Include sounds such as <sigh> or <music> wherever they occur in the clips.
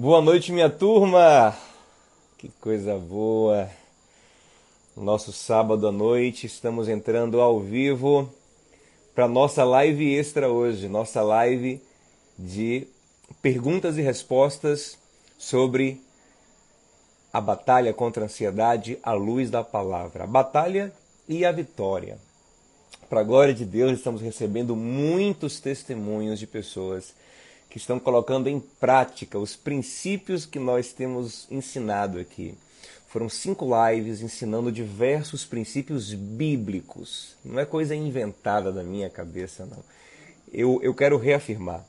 Boa noite, minha turma! Que coisa boa! Nosso sábado à noite, estamos entrando ao vivo para nossa live extra hoje, nossa live de perguntas e respostas sobre a batalha contra a ansiedade à luz da palavra. A batalha e a vitória. Para a glória de Deus, estamos recebendo muitos testemunhos de pessoas que estão colocando em prática os princípios que nós temos ensinado aqui. Foram cinco lives ensinando diversos princípios bíblicos. Não é coisa inventada da minha cabeça, não. Eu, eu quero reafirmar.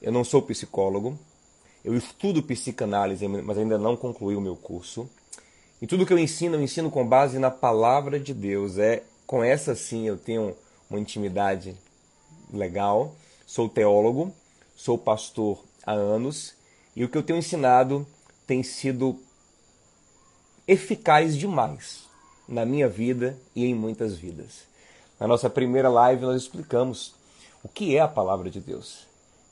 Eu não sou psicólogo. Eu estudo psicanálise, mas ainda não concluí o meu curso. E tudo que eu ensino, eu ensino com base na palavra de Deus. É com essa sim eu tenho uma intimidade legal. Sou teólogo, sou pastor há anos e o que eu tenho ensinado tem sido eficaz demais na minha vida e em muitas vidas. Na nossa primeira live nós explicamos o que é a palavra de Deus,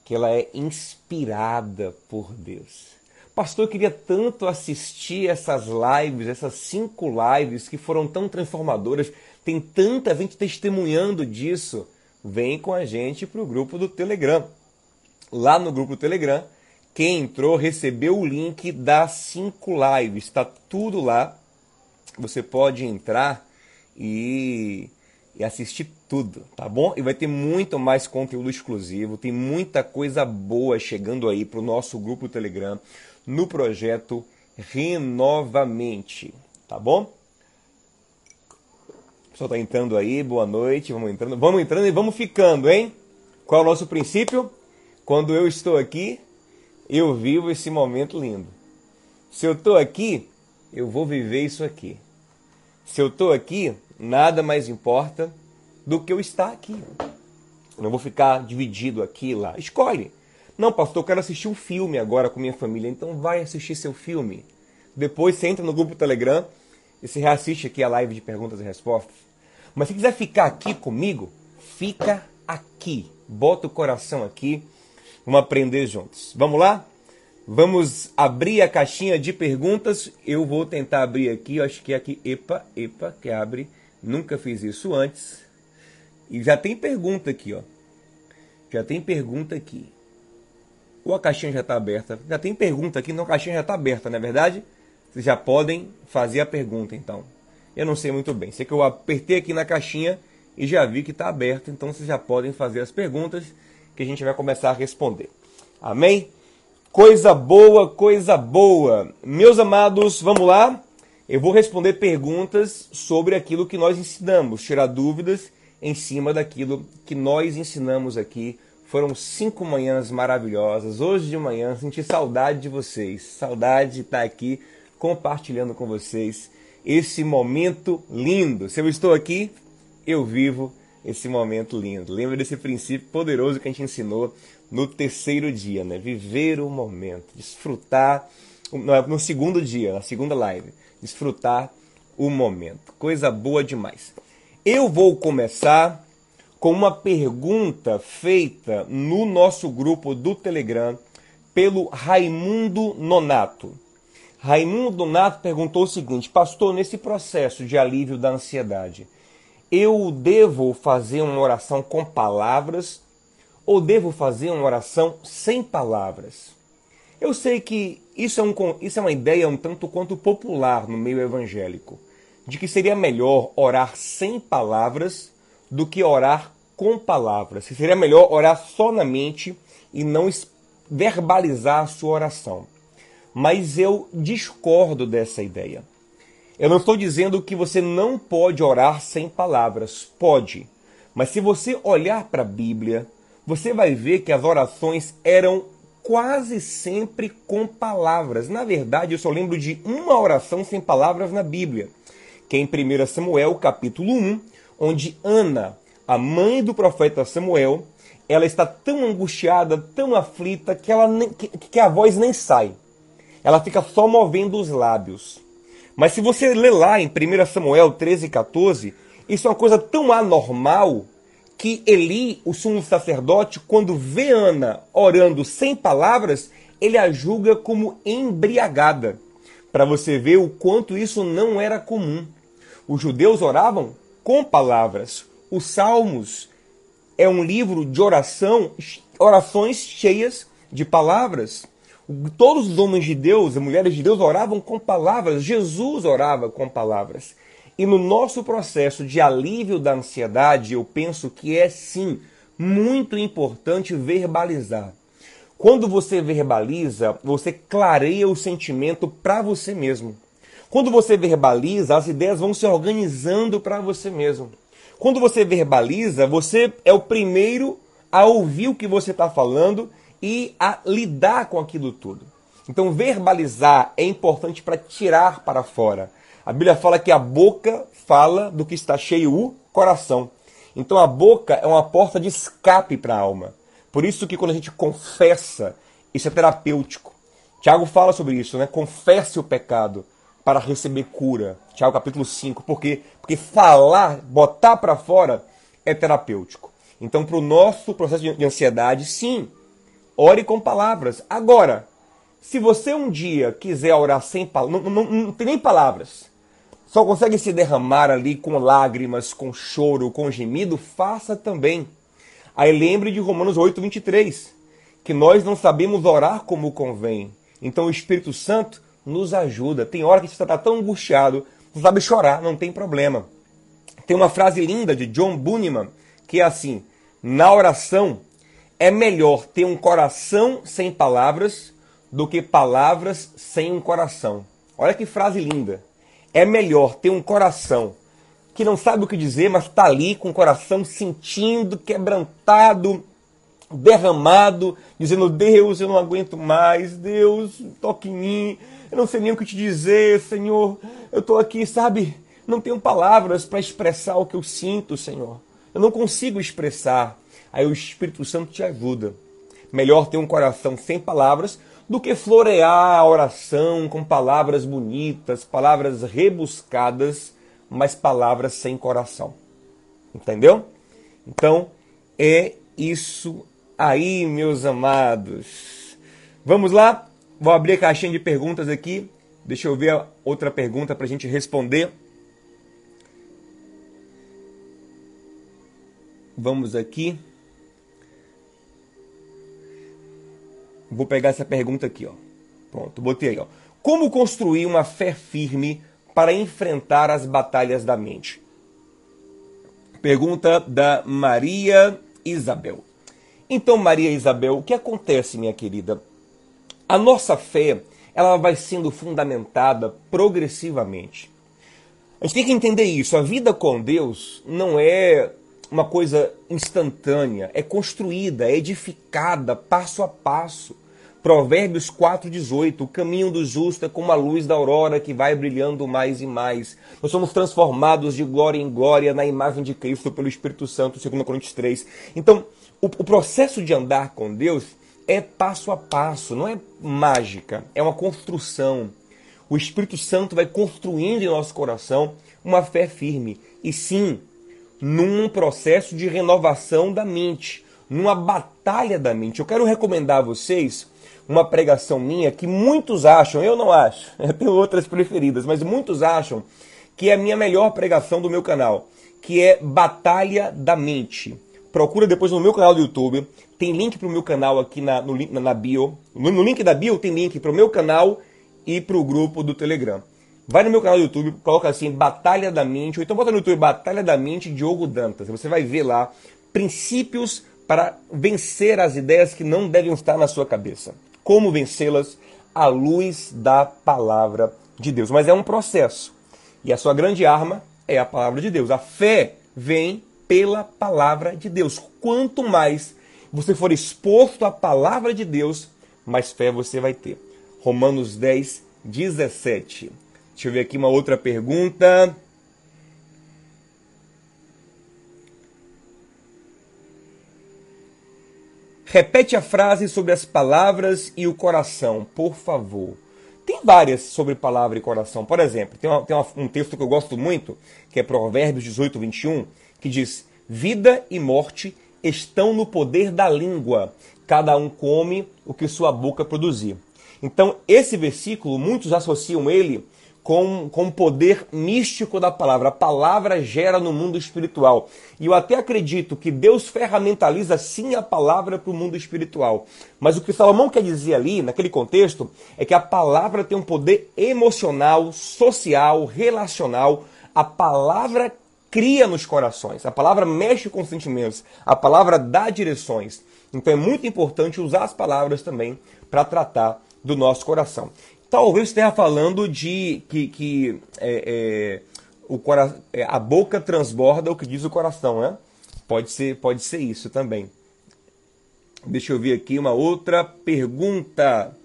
que ela é inspirada por Deus. Pastor, eu queria tanto assistir essas lives, essas cinco lives que foram tão transformadoras. Tem tanta gente testemunhando disso. Vem com a gente para o grupo do Telegram lá no grupo Telegram. Quem entrou recebeu o link das 5 lives, está tudo lá. Você pode entrar e, e assistir tudo, tá bom? E vai ter muito mais conteúdo exclusivo, tem muita coisa boa chegando aí para o nosso grupo Telegram no projeto Renovamente, tá bom? O pessoal tá entrando aí, boa noite, vamos entrando, vamos entrando e vamos ficando, hein? Qual é o nosso princípio? Quando eu estou aqui, eu vivo esse momento lindo. Se eu estou aqui, eu vou viver isso aqui. Se eu estou aqui, nada mais importa do que eu estar aqui. Não vou ficar dividido aqui e lá. Escolhe. Não, pastor, eu quero assistir um filme agora com minha família. Então vai assistir seu filme. Depois você entra no grupo Telegram e você reassiste aqui a live de perguntas e respostas. Mas se quiser ficar aqui comigo, fica aqui. Bota o coração aqui Vamos aprender juntos. Vamos lá? Vamos abrir a caixinha de perguntas. Eu vou tentar abrir aqui. Eu acho que é aqui. Epa, epa, que abre. Nunca fiz isso antes. E já tem pergunta aqui, ó. Já tem pergunta aqui. Ou a caixinha já está aberta? Já tem pergunta aqui, não, a caixinha já está aberta, não é verdade? Vocês já podem fazer a pergunta, então. Eu não sei muito bem. Sei que eu apertei aqui na caixinha e já vi que está aberto, então vocês já podem fazer as perguntas que a gente vai começar a responder. Amém? Coisa boa, coisa boa. Meus amados, vamos lá? Eu vou responder perguntas sobre aquilo que nós ensinamos, tirar dúvidas em cima daquilo que nós ensinamos aqui. Foram cinco manhãs maravilhosas. Hoje de manhã senti saudade de vocês, saudade de estar aqui compartilhando com vocês esse momento lindo. Se eu estou aqui, eu vivo esse momento lindo. Lembra desse princípio poderoso que a gente ensinou no terceiro dia, né? Viver o momento, desfrutar, no segundo dia, na segunda live, desfrutar o momento. Coisa boa demais. Eu vou começar com uma pergunta feita no nosso grupo do Telegram pelo Raimundo Nonato. Raimundo Donato perguntou o seguinte: Pastor, nesse processo de alívio da ansiedade, eu devo fazer uma oração com palavras ou devo fazer uma oração sem palavras? Eu sei que isso é, um, isso é uma ideia um tanto quanto popular no meio evangélico, de que seria melhor orar sem palavras do que orar com palavras, que seria melhor orar só na mente e não verbalizar a sua oração. Mas eu discordo dessa ideia. Eu não estou dizendo que você não pode orar sem palavras. Pode. Mas se você olhar para a Bíblia, você vai ver que as orações eram quase sempre com palavras. Na verdade, eu só lembro de uma oração sem palavras na Bíblia, que é em 1 Samuel, capítulo 1, onde Ana, a mãe do profeta Samuel, ela está tão angustiada, tão aflita, que, ela que, que a voz nem sai. Ela fica só movendo os lábios. Mas se você ler lá em 1 Samuel 13, 14, isso é uma coisa tão anormal que Eli, o sumo sacerdote, quando vê Ana orando sem palavras, ele a julga como embriagada, para você ver o quanto isso não era comum. Os judeus oravam com palavras. Os Salmos é um livro de oração, orações cheias de palavras. Todos os homens de Deus e mulheres de Deus oravam com palavras. Jesus orava com palavras. E no nosso processo de alívio da ansiedade, eu penso que é sim muito importante verbalizar. Quando você verbaliza, você clareia o sentimento para você mesmo. Quando você verbaliza, as ideias vão se organizando para você mesmo. Quando você verbaliza, você é o primeiro a ouvir o que você está falando e a lidar com aquilo tudo. Então, verbalizar é importante para tirar para fora. A Bíblia fala que a boca fala do que está cheio o coração. Então, a boca é uma porta de escape para a alma. Por isso que quando a gente confessa, isso é terapêutico. Tiago fala sobre isso, né? Confesse o pecado para receber cura. Tiago capítulo 5. Por quê? Porque falar, botar para fora é terapêutico. Então, para o nosso processo de ansiedade, sim, ore com palavras. Agora, se você um dia quiser orar sem palavras, não, não, não, tem nem palavras, só consegue se derramar ali com lágrimas, com choro, com gemido, faça também. Aí lembre de Romanos 8, 23, que nós não sabemos orar como convém. Então o Espírito Santo nos ajuda. Tem hora que você está tão angustiado, não sabe chorar, não tem problema. Tem uma frase linda de John Bunyan que é assim: na oração é melhor ter um coração sem palavras do que palavras sem um coração. Olha que frase linda. É melhor ter um coração que não sabe o que dizer, mas está ali com o coração sentindo, quebrantado, derramado, dizendo: Deus, eu não aguento mais, Deus, toque em mim, eu não sei nem o que te dizer, Senhor, eu estou aqui, sabe? Não tenho palavras para expressar o que eu sinto, Senhor. Eu não consigo expressar. Aí o Espírito Santo te ajuda. Melhor ter um coração sem palavras do que florear a oração com palavras bonitas, palavras rebuscadas mas palavras sem coração. Entendeu? Então, é isso aí, meus amados. Vamos lá? Vou abrir a caixinha de perguntas aqui. Deixa eu ver outra pergunta para a gente responder. Vamos aqui. Vou pegar essa pergunta aqui, ó. Pronto, botei aí, ó. Como construir uma fé firme para enfrentar as batalhas da mente? Pergunta da Maria Isabel. Então, Maria Isabel, o que acontece, minha querida? A nossa fé, ela vai sendo fundamentada progressivamente. A gente tem que entender isso. A vida com Deus não é uma coisa instantânea, é construída, é edificada passo a passo. Provérbios 4,18: O caminho do justo é como a luz da aurora que vai brilhando mais e mais. Nós somos transformados de glória em glória na imagem de Cristo pelo Espírito Santo, segundo Coríntios 3. Então, o, o processo de andar com Deus é passo a passo, não é mágica, é uma construção. O Espírito Santo vai construindo em nosso coração uma fé firme. E sim, num processo de renovação da mente, numa batalha da mente. Eu quero recomendar a vocês uma pregação minha que muitos acham, eu não acho, <laughs> eu tenho outras preferidas, mas muitos acham que é a minha melhor pregação do meu canal, que é Batalha da Mente. Procura depois no meu canal do YouTube, tem link para o meu canal aqui na, no, na, na bio. No, no, link da bio tem link para o meu canal e para o grupo do Telegram. Vai no meu canal do YouTube, coloca assim Batalha da Mente, ou então bota no YouTube Batalha da Mente Diogo Dantas. Você vai ver lá princípios para vencer as ideias que não devem estar na sua cabeça como vencê-las à luz da palavra de Deus. Mas é um processo. E a sua grande arma é a palavra de Deus. A fé vem pela palavra de Deus. Quanto mais você for exposto à palavra de Deus, mais fé você vai ter. Romanos 10, 17. Deixa eu ver aqui uma outra pergunta. Repete a frase sobre as palavras e o coração, por favor. Tem várias sobre palavra e coração. Por exemplo, tem, uma, tem uma, um texto que eu gosto muito, que é Provérbios 18, 21, que diz: Vida e morte estão no poder da língua. cada um come o que sua boca produzir. Então, esse versículo, muitos associam ele com, com o poder místico da palavra. A palavra gera no mundo espiritual. E eu até acredito que Deus ferramentaliza sim a palavra para o mundo espiritual. Mas o que Salomão quer dizer ali, naquele contexto, é que a palavra tem um poder emocional, social, relacional. A palavra cria nos corações, a palavra mexe com os sentimentos, a palavra dá direções. Então é muito importante usar as palavras também para tratar do nosso coração. Talvez esteja falando de que, que é, é, o cora é, a boca transborda o que diz o coração, né? Pode ser, pode ser isso também. Deixa eu ver aqui uma outra pergunta.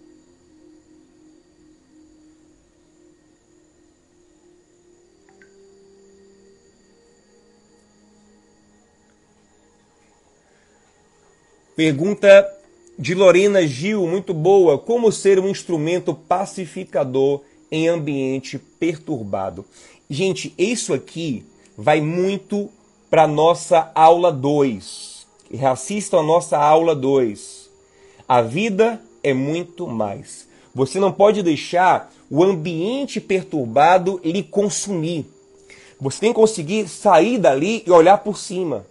Pergunta de Lorena Gil, muito boa. Como ser um instrumento pacificador em ambiente perturbado? Gente, isso aqui vai muito para nossa aula 2. Assistam a nossa aula 2. A vida é muito mais. Você não pode deixar o ambiente perturbado lhe consumir. Você tem que conseguir sair dali e olhar por cima.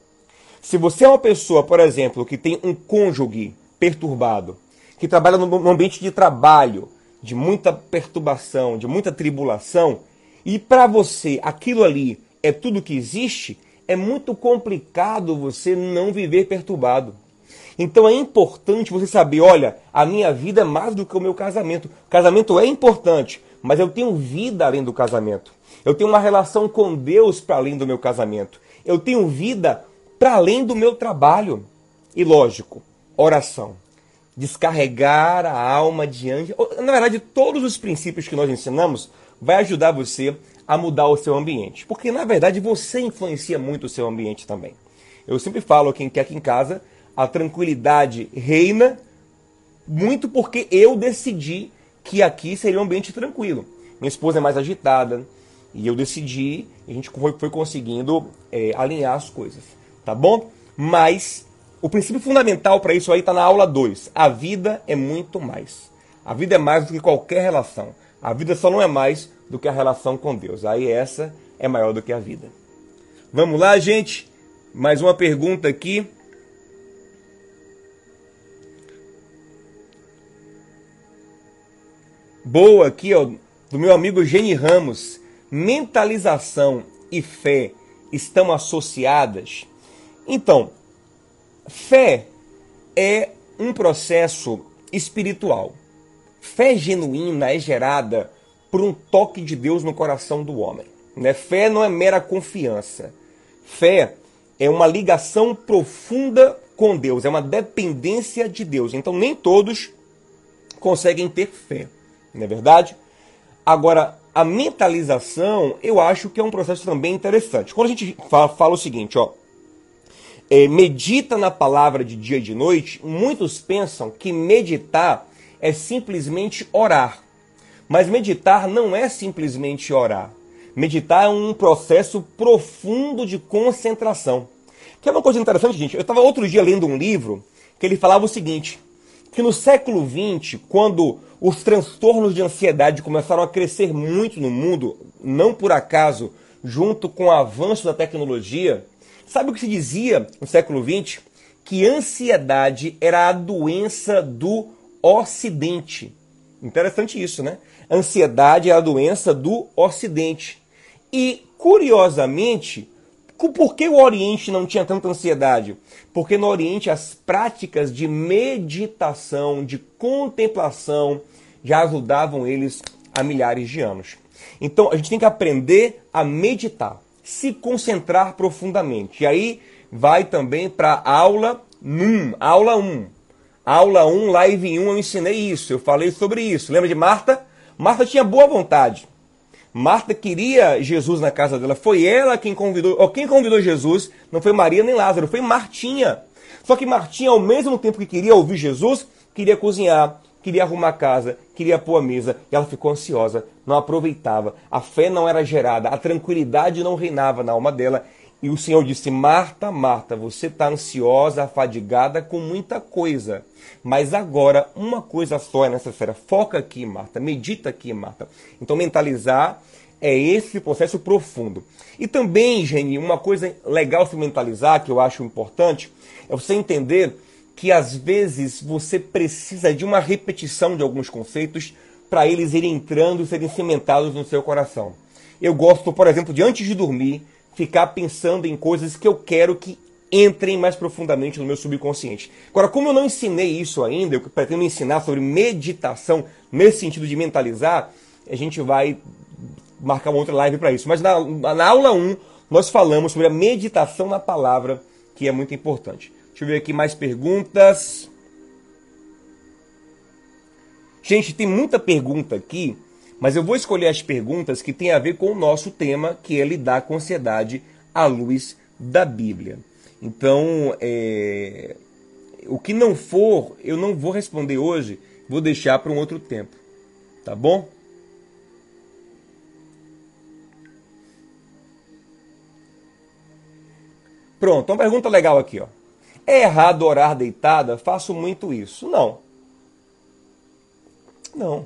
Se você é uma pessoa, por exemplo, que tem um cônjuge perturbado, que trabalha num ambiente de trabalho, de muita perturbação, de muita tribulação, e para você aquilo ali é tudo que existe, é muito complicado você não viver perturbado. Então é importante você saber, olha, a minha vida é mais do que o meu casamento. Casamento é importante, mas eu tenho vida além do casamento. Eu tenho uma relação com Deus para além do meu casamento. Eu tenho vida para além do meu trabalho. E lógico, oração. Descarregar a alma diante. Na verdade, todos os princípios que nós ensinamos vai ajudar você a mudar o seu ambiente. Porque, na verdade, você influencia muito o seu ambiente também. Eu sempre falo quem quer aqui em casa, a tranquilidade reina muito porque eu decidi que aqui seria um ambiente tranquilo. Minha esposa é mais agitada e eu decidi, a gente foi, foi conseguindo é, alinhar as coisas, tá bom? Mas o princípio fundamental para isso aí está na aula 2. A vida é muito mais. A vida é mais do que qualquer relação. A vida só não é mais do que a relação com Deus. Aí essa é maior do que a vida. Vamos lá, gente? Mais uma pergunta aqui. Boa aqui, ó, do meu amigo Gene Ramos. Mentalização e fé estão associadas? Então, Fé é um processo espiritual. Fé genuína é gerada por um toque de Deus no coração do homem. Né? Fé não é mera confiança. Fé é uma ligação profunda com Deus, é uma dependência de Deus. Então nem todos conseguem ter fé, não é verdade? Agora, a mentalização, eu acho que é um processo também interessante. Quando a gente fala, fala o seguinte, ó, é, medita na palavra de dia e de noite, muitos pensam que meditar é simplesmente orar. Mas meditar não é simplesmente orar. Meditar é um processo profundo de concentração. Que é uma coisa interessante, gente. Eu estava outro dia lendo um livro que ele falava o seguinte: que no século XX, quando os transtornos de ansiedade começaram a crescer muito no mundo, não por acaso, junto com o avanço da tecnologia, Sabe o que se dizia no século XX? Que ansiedade era a doença do Ocidente. Interessante isso, né? Ansiedade é a doença do Ocidente. E, curiosamente, por que o Oriente não tinha tanta ansiedade? Porque no Oriente as práticas de meditação, de contemplação, já ajudavam eles há milhares de anos. Então a gente tem que aprender a meditar se concentrar profundamente. E aí vai também para aula 1, aula 1. Aula 1, live 1, eu ensinei isso, eu falei sobre isso. Lembra de Marta? Marta tinha boa vontade. Marta queria Jesus na casa dela. Foi ela quem convidou. Ou quem convidou Jesus não foi Maria nem Lázaro, foi Martinha. Só que Martinha, ao mesmo tempo que queria ouvir Jesus, queria cozinhar, queria arrumar a casa, queria pôr a mesa, e ela ficou ansiosa, não aproveitava. A fé não era gerada, a tranquilidade não reinava na alma dela, E o Senhor disse: Marta, Marta, você está ansiosa, afadigada com muita coisa. Mas agora, uma coisa só é necessária. Foca aqui, Marta. Medita aqui, Marta. Então, mentalizar é esse processo profundo. E também, Geni, uma coisa legal se mentalizar, que eu acho importante, é você entender que às vezes você precisa de uma repetição de alguns conceitos para eles irem entrando e serem cimentados no seu coração. Eu gosto, por exemplo, de antes de dormir, ficar pensando em coisas que eu quero que entrem mais profundamente no meu subconsciente. Agora, como eu não ensinei isso ainda, eu pretendo ensinar sobre meditação nesse sentido de mentalizar, a gente vai marcar uma outra live para isso. Mas na, na aula 1, nós falamos sobre a meditação na palavra, que é muito importante. Deixa eu ver aqui mais perguntas. Gente, tem muita pergunta aqui mas eu vou escolher as perguntas que têm a ver com o nosso tema, que é lidar com ansiedade à luz da Bíblia. Então, é... o que não for, eu não vou responder hoje, vou deixar para um outro tempo. Tá bom? Pronto, uma pergunta legal aqui, ó. É errado orar deitada? Faço muito isso. Não. Não.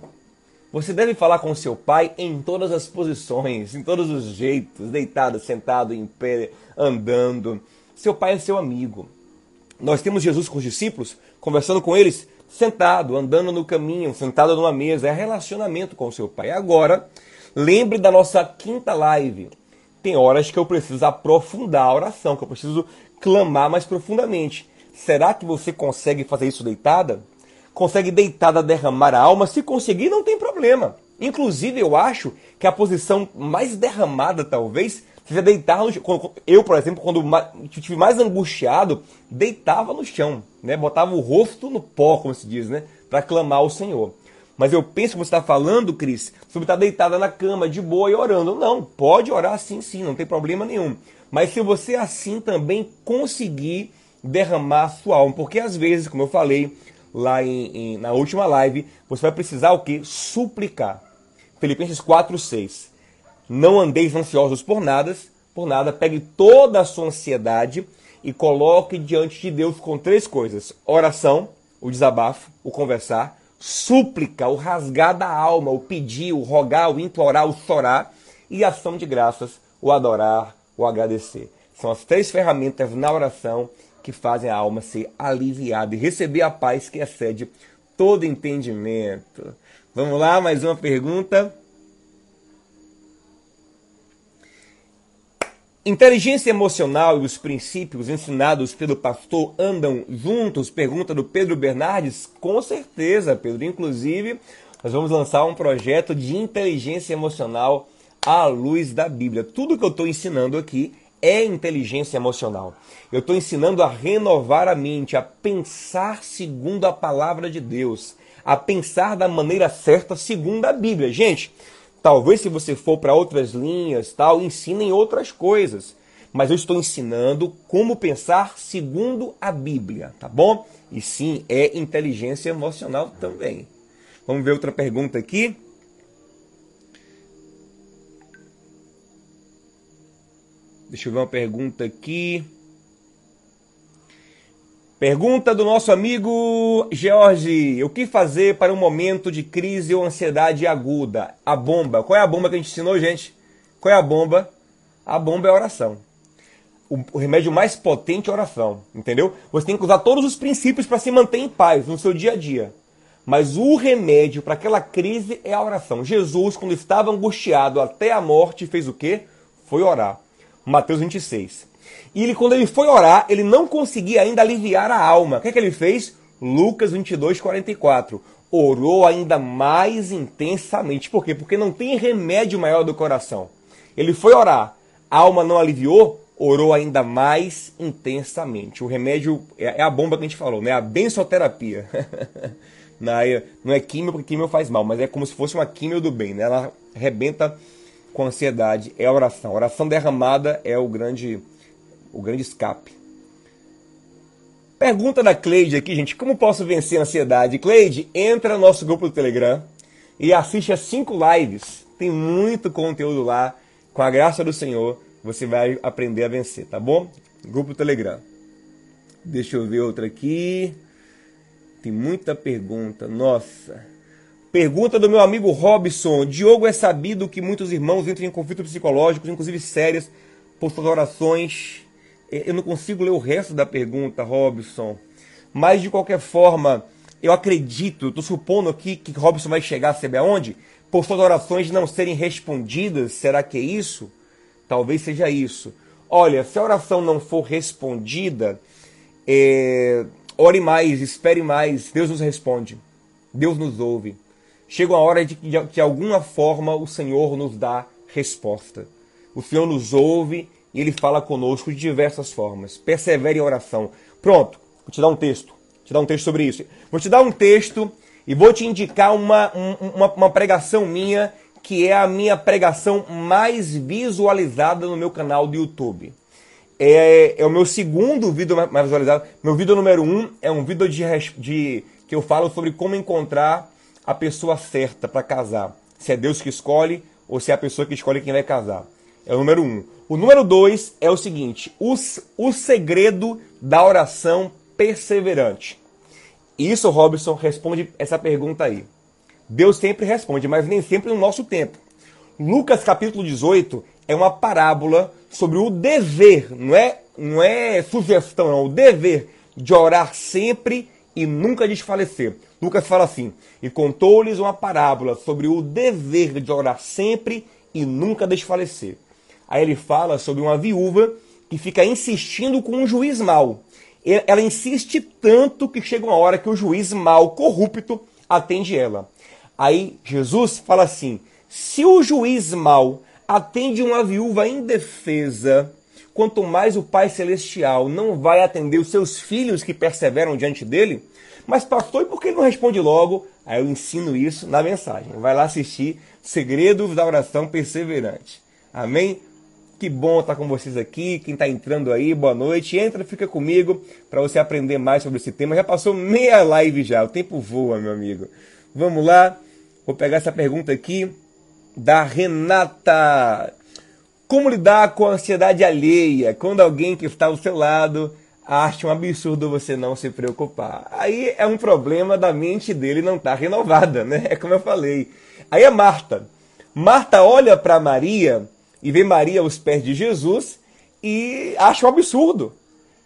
Você deve falar com seu pai em todas as posições, em todos os jeitos, deitado, sentado, em pé, andando. Seu pai é seu amigo. Nós temos Jesus com os discípulos, conversando com eles, sentado, andando no caminho, sentado numa mesa. É relacionamento com seu pai. Agora, lembre da nossa quinta live. Tem horas que eu preciso aprofundar a oração, que eu preciso clamar mais profundamente. Será que você consegue fazer isso deitada? consegue deitada derramar a alma, se conseguir não tem problema. Inclusive eu acho que a posição mais derramada talvez seja deitar no chão. Eu, por exemplo, quando estive mais angustiado, deitava no chão, né? Botava o rosto no pó, como se diz, né? Para clamar ao Senhor. Mas eu penso que você está falando, Cris, sobre estar deitada na cama de boa e orando. Não, pode orar sim, sim, não tem problema nenhum. Mas se você assim também conseguir derramar sua alma, porque às vezes, como eu falei, lá em, em, na última live, você vai precisar o que? Suplicar. Filipenses 4, 6. Não andeis ansiosos por nada, por nada, pegue toda a sua ansiedade e coloque diante de Deus com três coisas: oração, o desabafo, o conversar, súplica, o rasgar da alma, o pedir, o rogar, o implorar, o chorar, e ação de graças, o adorar, o agradecer. São as três ferramentas na oração que fazem a alma ser aliviada e receber a paz que excede todo entendimento. Vamos lá, mais uma pergunta. Inteligência emocional e os princípios ensinados pelo pastor andam juntos? Pergunta do Pedro Bernardes. Com certeza, Pedro. Inclusive, nós vamos lançar um projeto de inteligência emocional à luz da Bíblia. Tudo que eu estou ensinando aqui é inteligência emocional. Eu estou ensinando a renovar a mente, a pensar segundo a palavra de Deus, a pensar da maneira certa segundo a Bíblia. Gente, talvez se você for para outras linhas, tal, ensinem outras coisas. Mas eu estou ensinando como pensar segundo a Bíblia, tá bom? E sim, é inteligência emocional também. Vamos ver outra pergunta aqui. Deixa eu ver uma pergunta aqui. Pergunta do nosso amigo George: O que fazer para um momento de crise ou ansiedade aguda? A bomba. Qual é a bomba que a gente ensinou, gente? Qual é a bomba? A bomba é a oração. O, remédio mais potente é a oração, entendeu? Você tem que usar todos os princípios para se manter em paz no seu dia a dia. Mas o remédio para aquela crise é a oração. Jesus, quando estava angustiado até a morte, fez o quê? Foi orar. Mateus 26. E ele, quando ele foi orar, ele não conseguia ainda aliviar a alma. O que é que ele fez? Lucas 22, 44. Orou ainda mais intensamente. Por quê? Porque não tem remédio maior do coração. Ele foi orar, a alma não aliviou, orou ainda mais intensamente. O remédio é, é a bomba que a gente falou, né? A benzoterapia. <laughs> não é químio, porque químio faz mal, mas é como se fosse uma químio do bem, né? Ela arrebenta com ansiedade é oração. Oração derramada é o grande, o grande escape. Pergunta da Cleide aqui, gente. Como posso vencer a ansiedade? Cleide, entra no nosso grupo do Telegram e assiste as cinco lives. Tem muito conteúdo lá. Com a graça do Senhor, você vai aprender a vencer, tá bom? Grupo do Telegram. Deixa eu ver outra aqui. Tem muita pergunta. Nossa. Pergunta do meu amigo Robson. Diogo é sabido que muitos irmãos entram em conflitos psicológicos, inclusive sérias, por suas orações. Eu não consigo ler o resto da pergunta, Robson. Mas de qualquer forma, eu acredito, estou supondo aqui que Robson vai chegar, sabe aonde? Por suas orações não serem respondidas. Será que é isso? Talvez seja isso. Olha, se a oração não for respondida, é... ore mais, espere mais. Deus nos responde. Deus nos ouve. Chega uma hora de que, de alguma forma, o Senhor nos dá resposta. O Senhor nos ouve e Ele fala conosco de diversas formas. Persevere em oração. Pronto, vou te dar um texto. Vou te dar um texto sobre isso. Vou te dar um texto e vou te indicar uma, uma, uma pregação minha que é a minha pregação mais visualizada no meu canal do YouTube. É, é o meu segundo vídeo mais visualizado. Meu vídeo número um é um vídeo de, de que eu falo sobre como encontrar a pessoa certa para casar. Se é Deus que escolhe ou se é a pessoa que escolhe quem vai casar. É o número um. O número dois é o seguinte: o, o segredo da oração perseverante. Isso, Robson, responde essa pergunta aí. Deus sempre responde, mas nem sempre no nosso tempo. Lucas capítulo 18 é uma parábola sobre o dever, não é, não é sugestão, não, o dever de orar sempre e nunca desfalecer. Lucas fala assim: E contou-lhes uma parábola sobre o dever de orar sempre e nunca desfalecer. Aí ele fala sobre uma viúva que fica insistindo com um juiz mau. Ela insiste tanto que chega uma hora que o juiz mau, corrupto, atende ela. Aí Jesus fala assim: se o juiz mau atende uma viúva indefesa, quanto mais o Pai Celestial não vai atender os seus filhos que perseveram diante dele. Mas, pastor, e por que ele não responde logo? Aí eu ensino isso na mensagem. Vai lá assistir Segredos da Oração Perseverante. Amém? Que bom estar com vocês aqui. Quem está entrando aí, boa noite. Entra, fica comigo para você aprender mais sobre esse tema. Já passou meia live já, o tempo voa, meu amigo. Vamos lá, vou pegar essa pergunta aqui da Renata. Como lidar com a ansiedade alheia quando alguém que está ao seu lado acha um absurdo você não se preocupar? Aí é um problema da mente dele não estar tá renovada, né? É como eu falei. Aí é Marta. Marta olha para Maria e vê Maria aos pés de Jesus e acha um absurdo.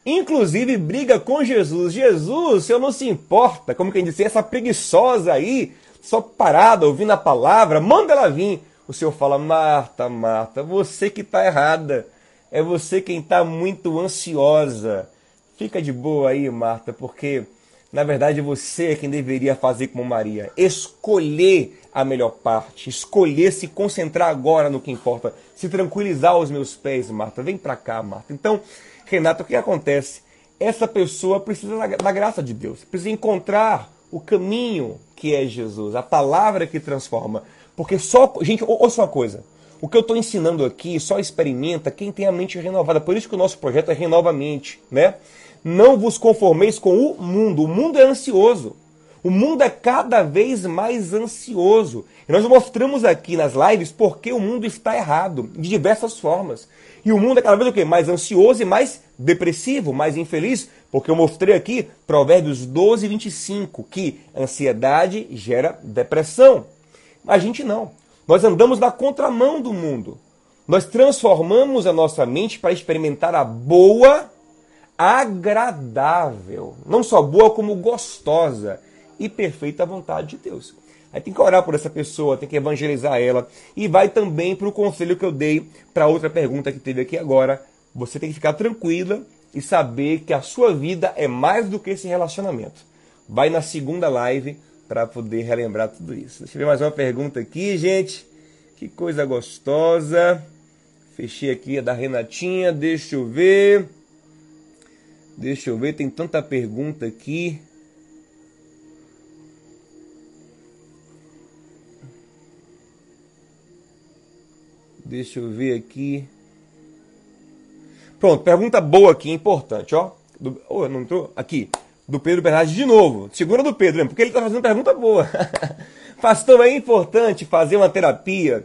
Inclusive briga com Jesus. Jesus, senhor não se importa, como quem disse, essa preguiçosa aí, só parada, ouvindo a palavra, manda ela vir. O senhor fala, Marta, Marta, você que está errada. É você quem está muito ansiosa. Fica de boa aí, Marta, porque na verdade você é quem deveria fazer como Maria. Escolher a melhor parte. Escolher se concentrar agora no que importa. Se tranquilizar aos meus pés, Marta. Vem para cá, Marta. Então, Renato, o que acontece? Essa pessoa precisa da graça de Deus, precisa encontrar o caminho que é Jesus, a palavra que transforma. Porque só. Gente, ouça uma coisa. O que eu estou ensinando aqui só experimenta quem tem a mente renovada. Por isso que o nosso projeto é Renova a Mente, né? Não vos conformeis com o mundo. O mundo é ansioso. O mundo é cada vez mais ansioso. E nós mostramos aqui nas lives porque o mundo está errado, de diversas formas. E o mundo é cada vez o quê? Mais ansioso e mais depressivo, mais infeliz, porque eu mostrei aqui Provérbios 12, 25, que ansiedade gera depressão. A gente não. Nós andamos na contramão do mundo. Nós transformamos a nossa mente para experimentar a boa, agradável, não só boa, como gostosa e perfeita vontade de Deus. Aí tem que orar por essa pessoa, tem que evangelizar ela. E vai também para o conselho que eu dei para outra pergunta que teve aqui agora. Você tem que ficar tranquila e saber que a sua vida é mais do que esse relacionamento. Vai na segunda live para poder relembrar tudo isso. Deixa eu ver mais uma pergunta aqui, gente. Que coisa gostosa. Fechei aqui a da Renatinha. Deixa eu ver. Deixa eu ver, tem tanta pergunta aqui. Deixa eu ver aqui. Pronto, pergunta boa aqui, importante, ó. Do, oh, não entrou? Aqui. Do Pedro Bernardes de novo. Segura do Pedro, porque ele está fazendo pergunta boa. <laughs> Pastor, é importante fazer uma terapia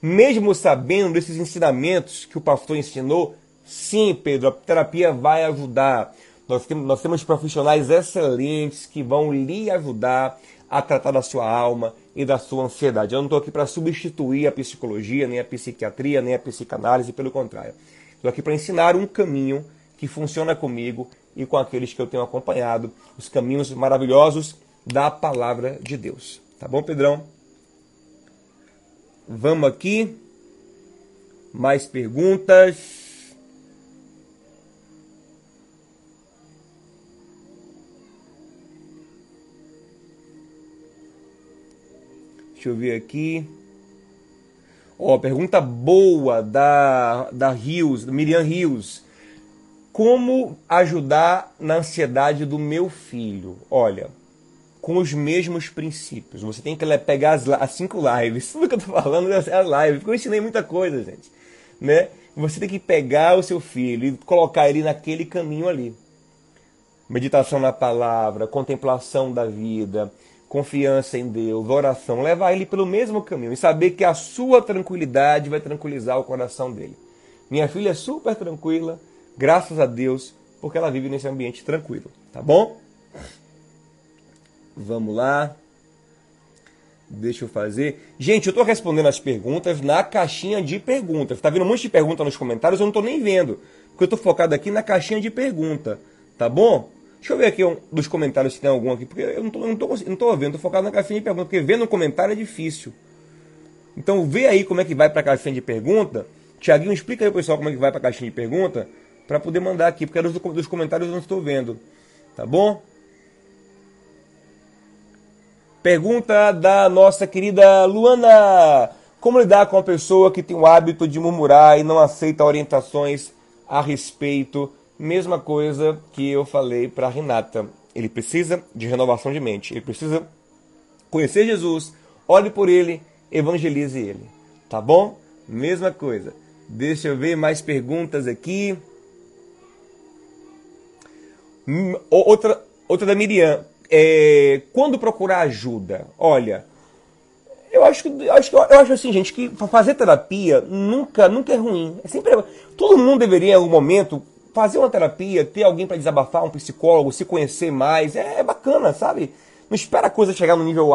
Mesmo sabendo desses ensinamentos que o pastor ensinou, sim, Pedro, a terapia vai ajudar. Nós temos, nós temos profissionais excelentes que vão lhe ajudar a tratar da sua alma e da sua ansiedade. Eu não estou aqui para substituir a psicologia, nem a psiquiatria, nem a psicanálise, pelo contrário. Estou aqui para ensinar um caminho que funciona comigo e com aqueles que eu tenho acompanhado, os caminhos maravilhosos da palavra de Deus. Tá bom, Pedrão? Vamos aqui. Mais perguntas. Deixa eu ver aqui. Ó, oh, pergunta boa da, da Rios, Miriam Rios. Como ajudar na ansiedade do meu filho? Olha, com os mesmos princípios. Você tem que pegar as, as cinco lives. <laughs> Tudo que eu estou falando é a live, porque eu ensinei muita coisa, gente. Né? Você tem que pegar o seu filho e colocar ele naquele caminho ali. Meditação na palavra, contemplação da vida, confiança em Deus, oração, levar ele pelo mesmo caminho e saber que a sua tranquilidade vai tranquilizar o coração dele. Minha filha é super tranquila, Graças a Deus, porque ela vive nesse ambiente tranquilo, tá bom? Vamos lá. Deixa eu fazer. Gente, eu estou respondendo as perguntas na caixinha de perguntas. Tá vendo um monte de pergunta nos comentários? Eu não estou nem vendo. Porque eu estou focado aqui na caixinha de pergunta. Tá bom? Deixa eu ver aqui um, dos comentários se tem algum aqui. Porque eu não estou não tô, não tô vendo. Estou focado na caixinha de pergunta. Porque ver no comentário é difícil. Então vê aí como é que vai para a caixinha de pergunta. Tiaguinho, explica aí pessoal como é que vai para a caixinha de pergunta para poder mandar aqui, porque dos, dos comentários eu não estou vendo. Tá bom? Pergunta da nossa querida Luana: Como lidar com a pessoa que tem o hábito de murmurar e não aceita orientações a respeito? Mesma coisa que eu falei para Renata. Ele precisa de renovação de mente. Ele precisa conhecer Jesus, olhe por ele, evangelize ele. Tá bom? Mesma coisa. Deixa eu ver mais perguntas aqui. Hum, outra, outra da Miriam. É, quando procurar ajuda? Olha, eu acho que acho, eu acho assim, gente, que fazer terapia nunca, nunca é ruim. É sempre, todo mundo deveria, em algum momento, fazer uma terapia, ter alguém para desabafar, um psicólogo, se conhecer mais. É, é, bacana, sabe? Não espera a coisa chegar no nível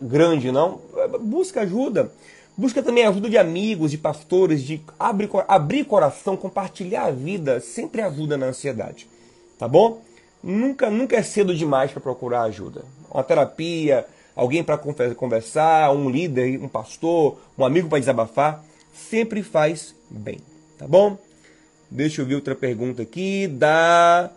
grande, não. Busca ajuda. Busca também ajuda de amigos, de pastores, de abrir, abrir coração, compartilhar a vida, sempre ajuda na ansiedade. Tá bom? Nunca, nunca é cedo demais para procurar ajuda. Uma terapia, alguém para conversar, um líder, um pastor, um amigo para desabafar, sempre faz bem, tá bom? Deixa eu ver outra pergunta aqui da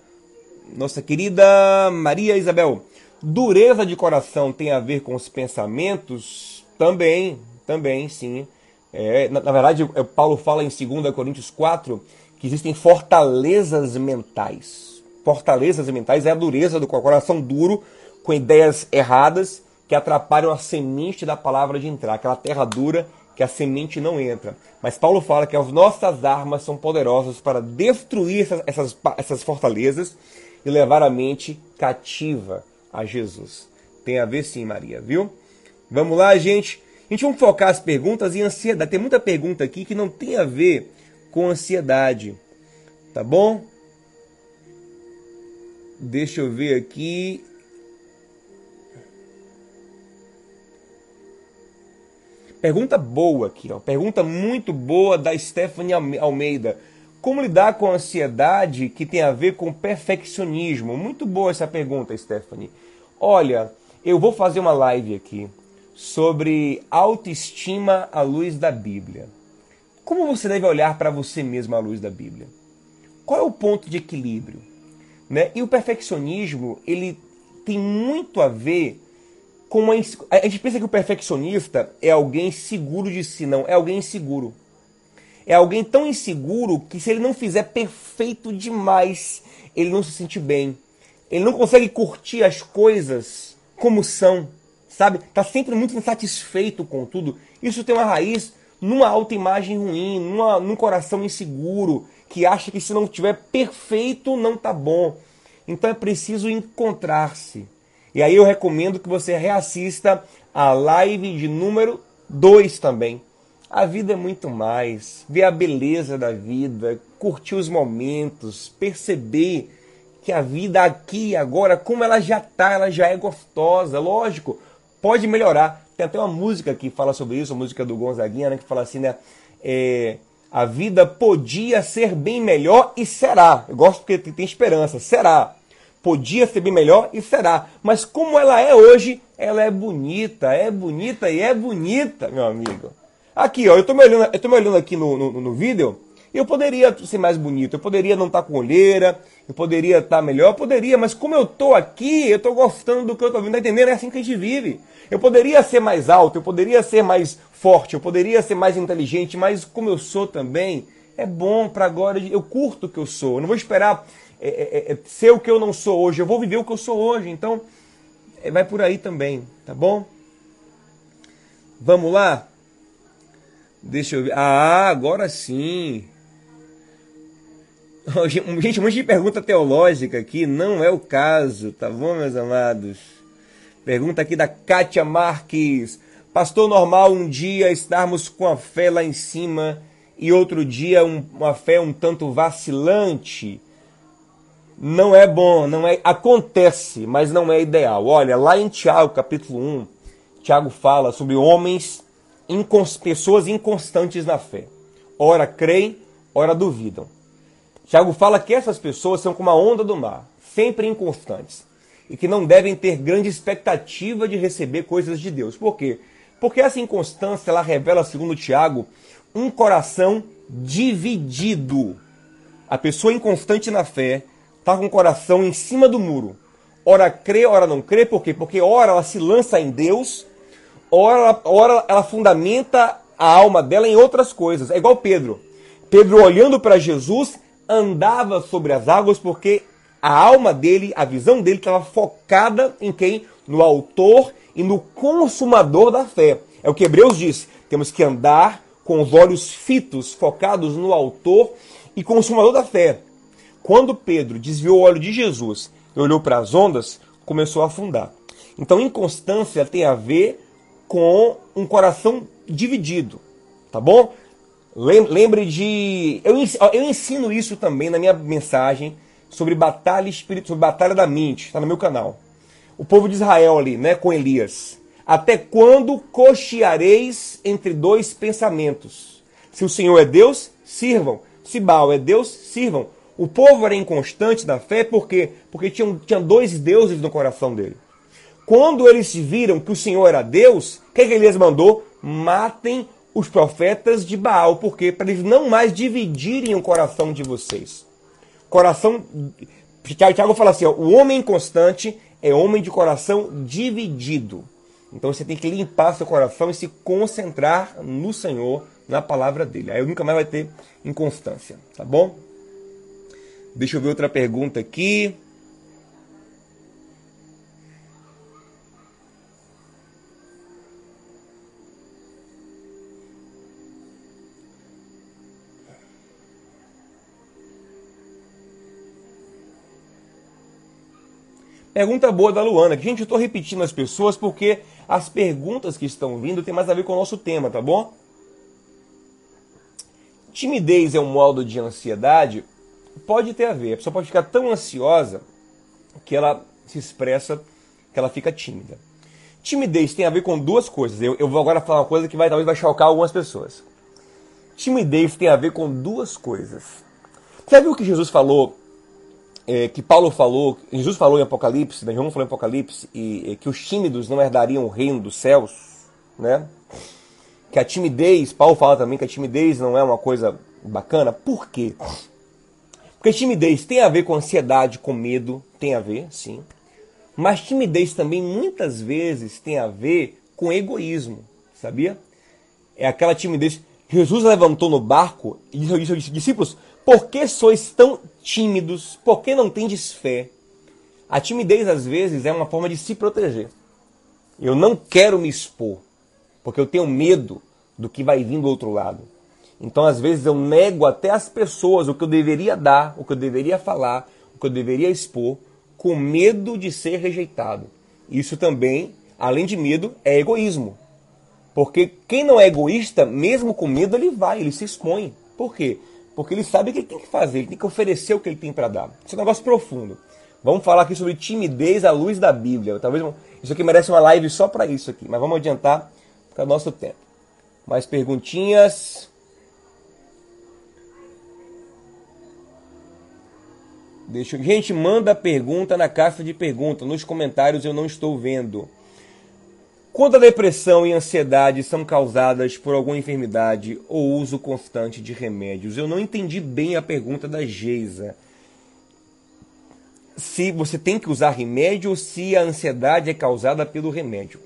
nossa querida Maria Isabel. Dureza de coração tem a ver com os pensamentos? Também, também, sim. É, na, na verdade, Paulo fala em 2 Coríntios 4 que existem fortalezas mentais fortalezas mentais é a dureza do coração duro, com ideias erradas que atrapalham a semente da palavra de entrar, aquela terra dura que a semente não entra. Mas Paulo fala que as nossas armas são poderosas para destruir essas, essas, essas fortalezas e levar a mente cativa a Jesus. Tem a ver sim, Maria, viu? Vamos lá, gente. A gente vai focar as perguntas em ansiedade. Tem muita pergunta aqui que não tem a ver com ansiedade. Tá bom? Deixa eu ver aqui. Pergunta boa aqui, ó. Pergunta muito boa da Stephanie Almeida. Como lidar com a ansiedade que tem a ver com perfeccionismo? Muito boa essa pergunta, Stephanie. Olha, eu vou fazer uma live aqui sobre autoestima à luz da Bíblia. Como você deve olhar para você mesmo à luz da Bíblia? Qual é o ponto de equilíbrio? Né? E o perfeccionismo, ele tem muito a ver com uma... A gente pensa que o perfeccionista é alguém seguro de si, não. É alguém inseguro. É alguém tão inseguro que se ele não fizer perfeito demais, ele não se sente bem. Ele não consegue curtir as coisas como são, sabe? Tá sempre muito insatisfeito com tudo. Isso tem uma raiz numa autoimagem ruim, numa, num coração inseguro, que acha que se não tiver perfeito não tá bom. Então é preciso encontrar-se. E aí eu recomendo que você reassista a live de número 2 também, A vida é muito mais. Ver a beleza da vida, curtir os momentos, perceber que a vida aqui agora, como ela já tá, ela já é gostosa. Lógico, pode melhorar. Tem até uma música que fala sobre isso, a música do Gonzaguinha, né, que fala assim, né? É, a vida podia ser bem melhor e será. Eu gosto porque tem esperança. Será. Podia ser bem melhor e será. Mas como ela é hoje, ela é bonita, é bonita e é bonita, meu amigo. Aqui, ó, eu tô me olhando, eu tô me olhando aqui no, no, no vídeo eu poderia ser mais bonito, eu poderia não estar tá com olheira, eu poderia estar tá melhor, poderia, mas como eu estou aqui, eu estou gostando do que eu estou vendo, tá entendendo? É assim que a gente vive. Eu poderia ser mais alto, eu poderia ser mais forte, eu poderia ser mais inteligente, mas como eu sou também, é bom para agora, eu curto o que eu sou, eu não vou esperar é, é, é, ser o que eu não sou hoje, eu vou viver o que eu sou hoje, então é, vai por aí também, tá bom? Vamos lá? Deixa eu ver. Ah, agora sim. <laughs> Gente, um monte de pergunta teológica aqui, não é o caso, tá bom, meus amados? Pergunta aqui da Kátia Marques. Pastor, normal um dia estarmos com a fé lá em cima e outro dia um, uma fé um tanto vacilante? Não é bom, não é. Acontece, mas não é ideal. Olha, lá em Tiago, capítulo 1, Tiago fala sobre homens, pessoas inconstantes na fé. Ora creem, ora duvidam. Tiago fala que essas pessoas são como a onda do mar, sempre inconstantes, e que não devem ter grande expectativa de receber coisas de Deus. Por quê? Porque essa inconstância ela revela, segundo Tiago, um coração dividido. A pessoa inconstante na fé está com o coração em cima do muro. Ora crê, ora não crê, por quê? Porque ora ela se lança em Deus, ora, ora ela fundamenta a alma dela em outras coisas. É igual Pedro. Pedro olhando para Jesus, andava sobre as águas porque a alma dele, a visão dele estava focada em quem? No autor e no consumador da fé. É o que Hebreus diz. Temos que andar com os olhos fitos, focados no autor e consumador da fé. Quando Pedro desviou o olho de Jesus e olhou para as ondas, começou a afundar. Então, inconstância tem a ver com um coração dividido, tá bom? Lembre de. Eu ensino, isso também na minha mensagem sobre batalha espiritual, sobre batalha da mente, está no meu canal. O povo de Israel ali, né, com Elias. Até quando cocheareis entre dois pensamentos? Se o Senhor é Deus, sirvam. Se Baal é Deus, sirvam. O povo era inconstante na fé, por quê? Porque tinha, tinha dois deuses no coração dele. Quando eles viram que o Senhor era Deus, o que, que Elias mandou? Matem os profetas de Baal, porque para eles não mais dividirem o coração de vocês. Coração. Tiago fala assim: ó, o homem inconstante é homem de coração dividido. Então você tem que limpar seu coração e se concentrar no Senhor, na palavra dele. Aí nunca mais vai ter inconstância, tá bom? Deixa eu ver outra pergunta aqui. Pergunta boa da Luana. Gente, eu estou repetindo as pessoas porque as perguntas que estão vindo têm mais a ver com o nosso tema, tá bom? Timidez é um modo de ansiedade? Pode ter a ver. A pessoa pode ficar tão ansiosa que ela se expressa, que ela fica tímida. Timidez tem a ver com duas coisas. Eu, eu vou agora falar uma coisa que vai, talvez vai chocar algumas pessoas. Timidez tem a ver com duas coisas. Viu o que Jesus falou é, que Paulo falou, Jesus falou em Apocalipse, né, João falou em Apocalipse, e, que os tímidos não herdariam o reino dos céus, né? Que a timidez, Paulo fala também que a timidez não é uma coisa bacana. Por quê? Porque timidez tem a ver com ansiedade, com medo, tem a ver, sim. Mas timidez também muitas vezes tem a ver com egoísmo, sabia? É aquela timidez. Jesus levantou no barco e disse aos discípulos: por que sois tão tímidos? Por que não tendes fé? A timidez, às vezes, é uma forma de se proteger. Eu não quero me expor, porque eu tenho medo do que vai vir do outro lado. Então, às vezes, eu nego até as pessoas o que eu deveria dar, o que eu deveria falar, o que eu deveria expor, com medo de ser rejeitado. Isso também, além de medo, é egoísmo. Porque quem não é egoísta, mesmo com medo, ele vai, ele se expõe. Por quê? Porque ele sabe o que ele tem que fazer, ele tem que oferecer o que ele tem para dar. Isso é um negócio profundo. Vamos falar aqui sobre timidez à luz da Bíblia. Talvez isso aqui merece uma live só para isso aqui, mas vamos adiantar para o nosso tempo. Mais perguntinhas? Deixa, gente, manda pergunta na caixa de pergunta. Nos comentários eu não estou vendo. Quando a depressão e a ansiedade são causadas por alguma enfermidade ou uso constante de remédios, eu não entendi bem a pergunta da Geisa. Se você tem que usar remédio ou se a ansiedade é causada pelo remédio.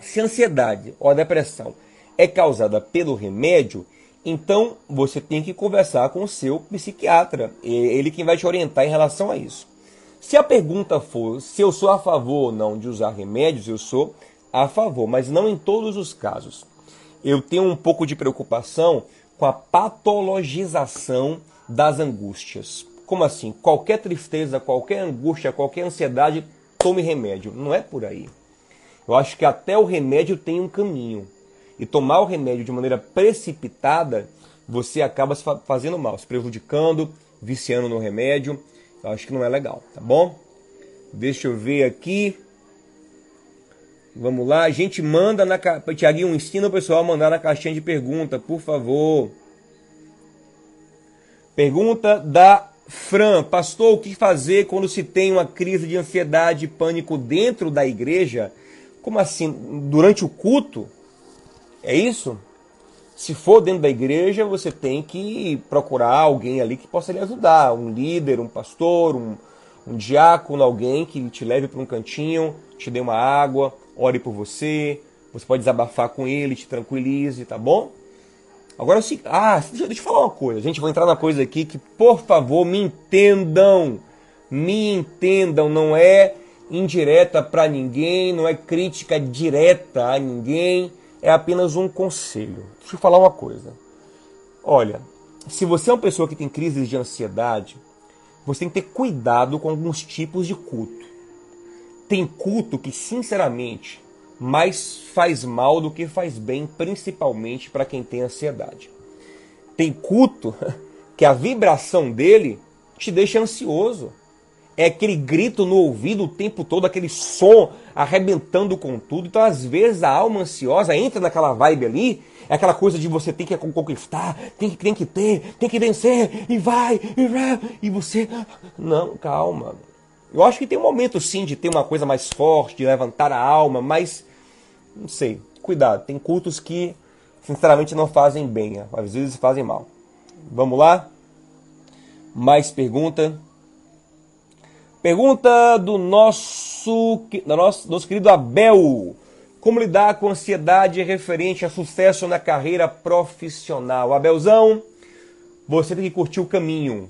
Se a ansiedade ou a depressão é causada pelo remédio, então você tem que conversar com o seu psiquiatra. Ele quem vai te orientar em relação a isso. Se a pergunta for se eu sou a favor ou não de usar remédios, eu sou a favor, mas não em todos os casos. Eu tenho um pouco de preocupação com a patologização das angústias. Como assim? Qualquer tristeza, qualquer angústia, qualquer ansiedade, tome remédio. Não é por aí. Eu acho que até o remédio tem um caminho e tomar o remédio de maneira precipitada, você acaba se fazendo mal, se prejudicando, viciando no remédio. Eu acho que não é legal, tá bom? Deixa eu ver aqui. Vamos lá, a gente manda na Tiaguinho, ensina o pessoal a mandar na caixinha de pergunta, por favor. Pergunta da Fran, pastor, o que fazer quando se tem uma crise de ansiedade e pânico dentro da igreja? Como assim? Durante o culto? É isso? Se for dentro da igreja, você tem que procurar alguém ali que possa lhe ajudar, um líder, um pastor, um, um diácono, alguém que te leve para um cantinho, te dê uma água, ore por você, você pode desabafar com ele, te tranquilize, tá bom? Agora, se, ah, deixa, deixa eu falar uma coisa, gente, vou entrar na coisa aqui que, por favor, me entendam, me entendam, não é indireta para ninguém, não é crítica direta a ninguém, é apenas um conselho. Deixa eu falar uma coisa. Olha, se você é uma pessoa que tem crises de ansiedade, você tem que ter cuidado com alguns tipos de culto. Tem culto que, sinceramente, mais faz mal do que faz bem, principalmente para quem tem ansiedade. Tem culto <laughs> que a vibração dele te deixa ansioso é aquele grito no ouvido o tempo todo, aquele som arrebentando com tudo. Então, às vezes, a alma ansiosa entra naquela vibe ali, é aquela coisa de você tem que conquistar, tem que, tem que ter, tem que vencer, e vai, e vai, e você. Não, calma. Eu acho que tem um momento sim de ter uma coisa mais forte, de levantar a alma, mas não sei, cuidado. Tem cultos que, sinceramente, não fazem bem, às vezes fazem mal. Vamos lá? Mais pergunta? Pergunta do nosso, do nosso, nosso querido Abel. Como lidar com ansiedade referente a sucesso na carreira profissional? Abelzão, você tem que curtir o caminho.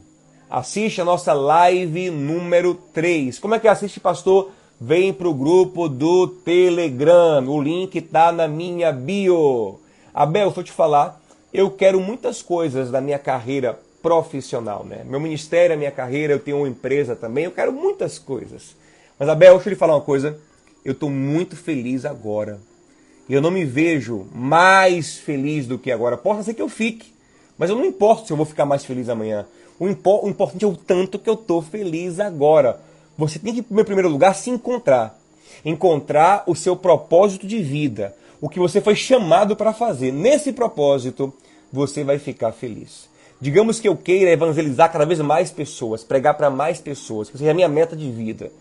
Assiste a nossa live número 3. Como é que assiste, pastor? Vem para o grupo do Telegram. O link está na minha bio. Abel, vou te falar, eu quero muitas coisas da minha carreira profissional, né? Meu ministério, a minha carreira, eu tenho uma empresa também, eu quero muitas coisas. Mas Abel, deixa eu lhe falar uma coisa, eu estou muito feliz agora. E eu não me vejo mais feliz do que agora. Possa ser que eu fique, mas eu não importo se eu vou ficar mais feliz amanhã. O, o importante é o tanto que eu estou feliz agora. Você tem que, em primeiro lugar, se encontrar. Encontrar o seu propósito de vida. O que você foi chamado para fazer. Nesse propósito, você vai ficar feliz. Digamos que eu queira evangelizar cada vez mais pessoas, pregar para mais pessoas, que seja a minha meta de vida.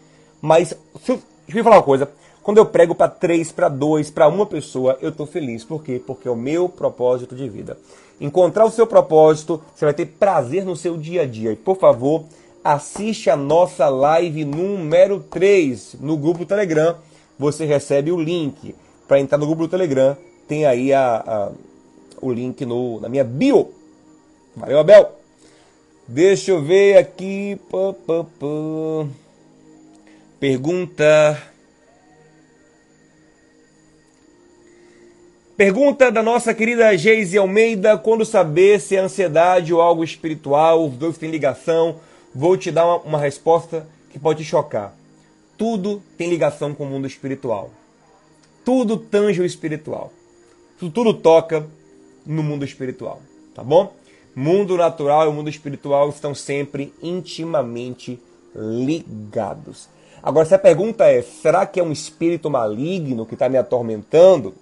Mas, deixa eu falar uma coisa. Quando eu prego para três, para dois, para uma pessoa, eu estou feliz. Por quê? Porque é o meu propósito de vida. Encontrar o seu propósito, você vai ter prazer no seu dia a dia. E, por favor, assiste a nossa live número 3 no grupo Telegram. Você recebe o link. Para entrar no grupo do Telegram, tem aí a, a o link no, na minha bio Valeu, Abel. Deixa eu ver aqui. Pergunta. Pergunta da nossa querida Geise Almeida: quando saber se é ansiedade ou algo espiritual, os dois têm ligação? Vou te dar uma, uma resposta que pode te chocar. Tudo tem ligação com o mundo espiritual. Tudo tange o espiritual. Isso tudo toca no mundo espiritual, tá bom? Mundo natural e mundo espiritual estão sempre intimamente ligados. Agora, se a pergunta é: será que é um espírito maligno que está me atormentando?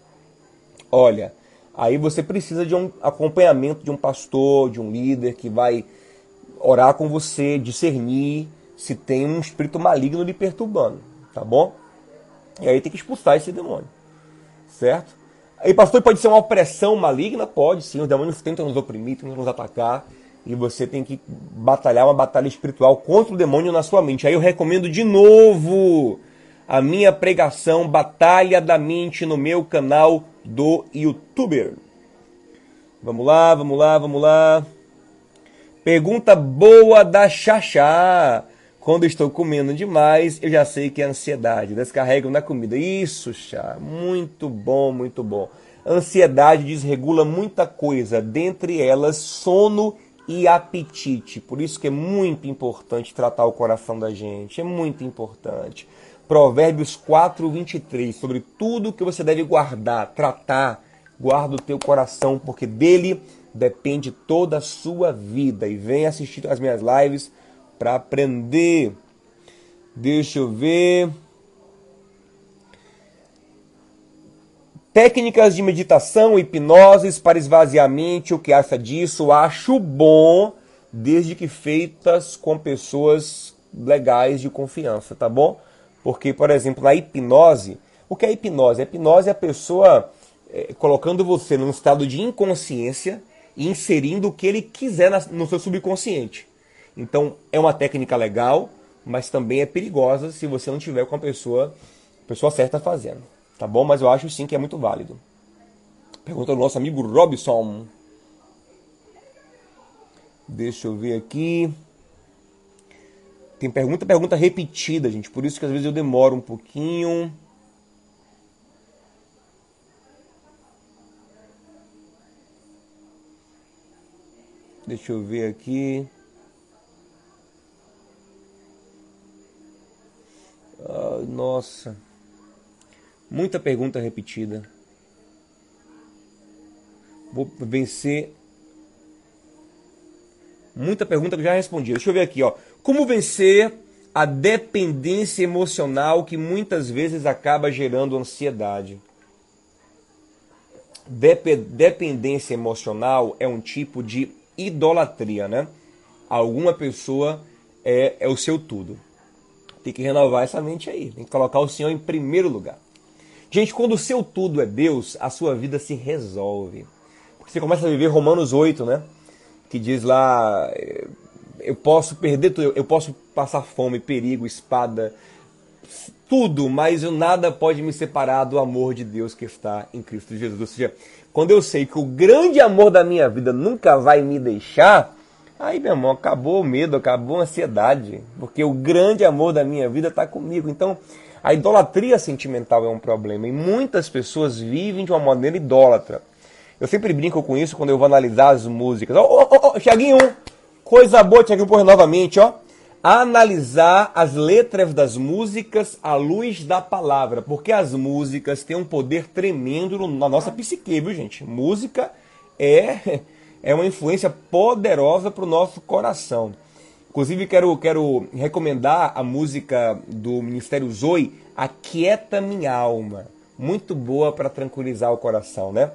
Olha, aí você precisa de um acompanhamento de um pastor, de um líder que vai orar com você, discernir se tem um espírito maligno lhe perturbando, tá bom? E aí tem que expulsar esse demônio, certo? Aí, pastor, pode ser uma opressão maligna? Pode sim, os demônios tentam nos oprimir, tentam nos atacar, e você tem que batalhar uma batalha espiritual contra o demônio na sua mente. Aí eu recomendo de novo a minha pregação Batalha da Mente no meu canal do YouTuber. Vamos lá, vamos lá, vamos lá. Pergunta boa da Xaxá. Quando estou comendo demais, eu já sei que é ansiedade. Descarrego na comida. Isso, chá. Muito bom, muito bom. Ansiedade desregula muita coisa, dentre elas sono e apetite. Por isso que é muito importante tratar o coração da gente. É muito importante. Provérbios 4, 23. Sobre tudo que você deve guardar, tratar, guarda o teu coração, porque dele depende toda a sua vida. E vem assistir as minhas lives para aprender. Deixa eu ver. Técnicas de meditação, hipnoses para esvaziar a mente, o que acha disso? Acho bom, desde que feitas com pessoas legais de confiança, tá bom? Porque, por exemplo, na hipnose, o que é hipnose? A hipnose é a pessoa é, colocando você num estado de inconsciência e inserindo o que ele quiser no seu subconsciente. Então, é uma técnica legal, mas também é perigosa se você não tiver com a pessoa, a pessoa certa fazendo. Tá bom? Mas eu acho sim que é muito válido. Pergunta do nosso amigo Robson. Deixa eu ver aqui. Tem pergunta, pergunta repetida, gente. Por isso que às vezes eu demoro um pouquinho. Deixa eu ver aqui. Ah, nossa. Muita pergunta repetida. Vou vencer. Muita pergunta que eu já respondi. Deixa eu ver aqui, ó. Como vencer a dependência emocional que muitas vezes acaba gerando ansiedade? Dep dependência emocional é um tipo de idolatria, né? Alguma pessoa é, é o seu tudo. Tem que renovar essa mente aí. Tem que colocar o Senhor em primeiro lugar. Gente, quando o seu tudo é Deus, a sua vida se resolve. Porque você começa a viver Romanos 8, né? Que diz lá: eu posso perder tudo, eu posso passar fome, perigo, espada, tudo, mas nada pode me separar do amor de Deus que está em Cristo Jesus. Ou seja, quando eu sei que o grande amor da minha vida nunca vai me deixar, Aí, meu irmão, acabou o medo, acabou a ansiedade, porque o grande amor da minha vida está comigo. Então, a idolatria sentimental é um problema e muitas pessoas vivem de uma maneira idólatra. Eu sempre brinco com isso quando eu vou analisar as músicas. Ó, oh, oh, oh, coisa boa, Tiaguinho, por novamente, ó. Analisar as letras das músicas à luz da palavra, porque as músicas têm um poder tremendo na nossa psique, viu, gente? Música é <laughs> é uma influência poderosa para o nosso coração. Inclusive, quero, quero recomendar a música do Ministério Zoe, Aquieta Minha Alma. Muito boa para tranquilizar o coração, né?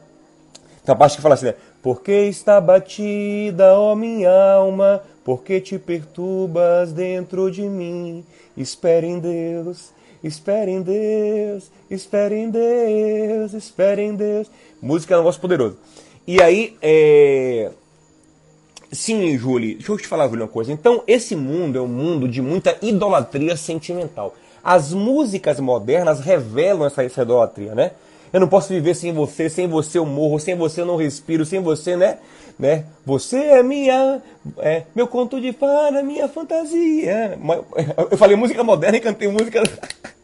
Tem a parte que fala assim, né? Porque está batida, ó minha alma, porque te perturbas dentro de mim. Espere em Deus, espere em Deus, espere em Deus, espere em Deus. Música é um negócio poderoso. E aí, é... sim, Julie, deixa eu te falar, Julie, uma coisa. Então, esse mundo é um mundo de muita idolatria sentimental. As músicas modernas revelam essa, essa idolatria, né? Eu não posso viver sem você, sem você eu morro, sem você eu não respiro, sem você, né? né? Você é minha, é, meu conto de fada, minha fantasia. <laughs> Eu falei música moderna e cantei música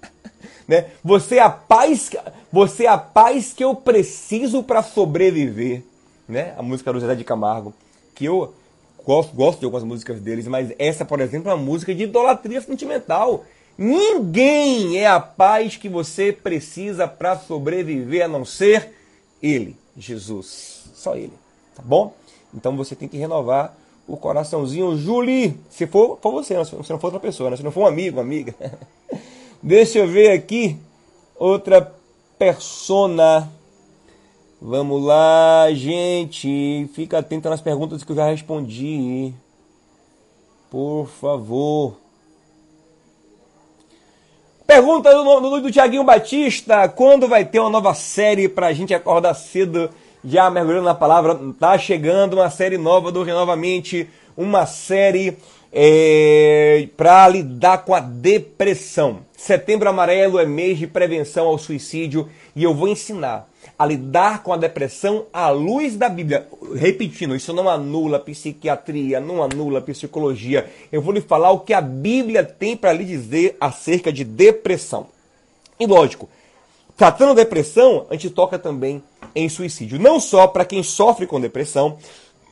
<laughs> né? Você é a paz, você é a paz que eu preciso para sobreviver né? A música do Zé de Camargo, que eu gosto, gosto de algumas músicas deles, mas essa, por exemplo, é uma música de idolatria sentimental. Ninguém é a paz que você precisa para sobreviver a não ser ele. Jesus. Só Ele. Tá bom? Então você tem que renovar o coraçãozinho. Julie, se for, for você, né? se não for outra pessoa, né? se não for um amigo, amiga. <laughs> Deixa eu ver aqui outra persona. Vamos lá, gente. Fica atento nas perguntas que eu já respondi. Por favor. Pergunta do, do, do Tiaguinho Batista: quando vai ter uma nova série pra gente acordar cedo? Já mergulhando na palavra, tá chegando uma série nova do Renovamente, uma série é, para lidar com a depressão. Setembro Amarelo é mês de prevenção ao suicídio e eu vou ensinar a lidar com a depressão à luz da Bíblia. Repetindo, isso não anula psiquiatria, não anula psicologia. Eu vou lhe falar o que a Bíblia tem para lhe dizer acerca de depressão. E lógico, tratando depressão, a gente toca também em suicídio. Não só para quem sofre com depressão,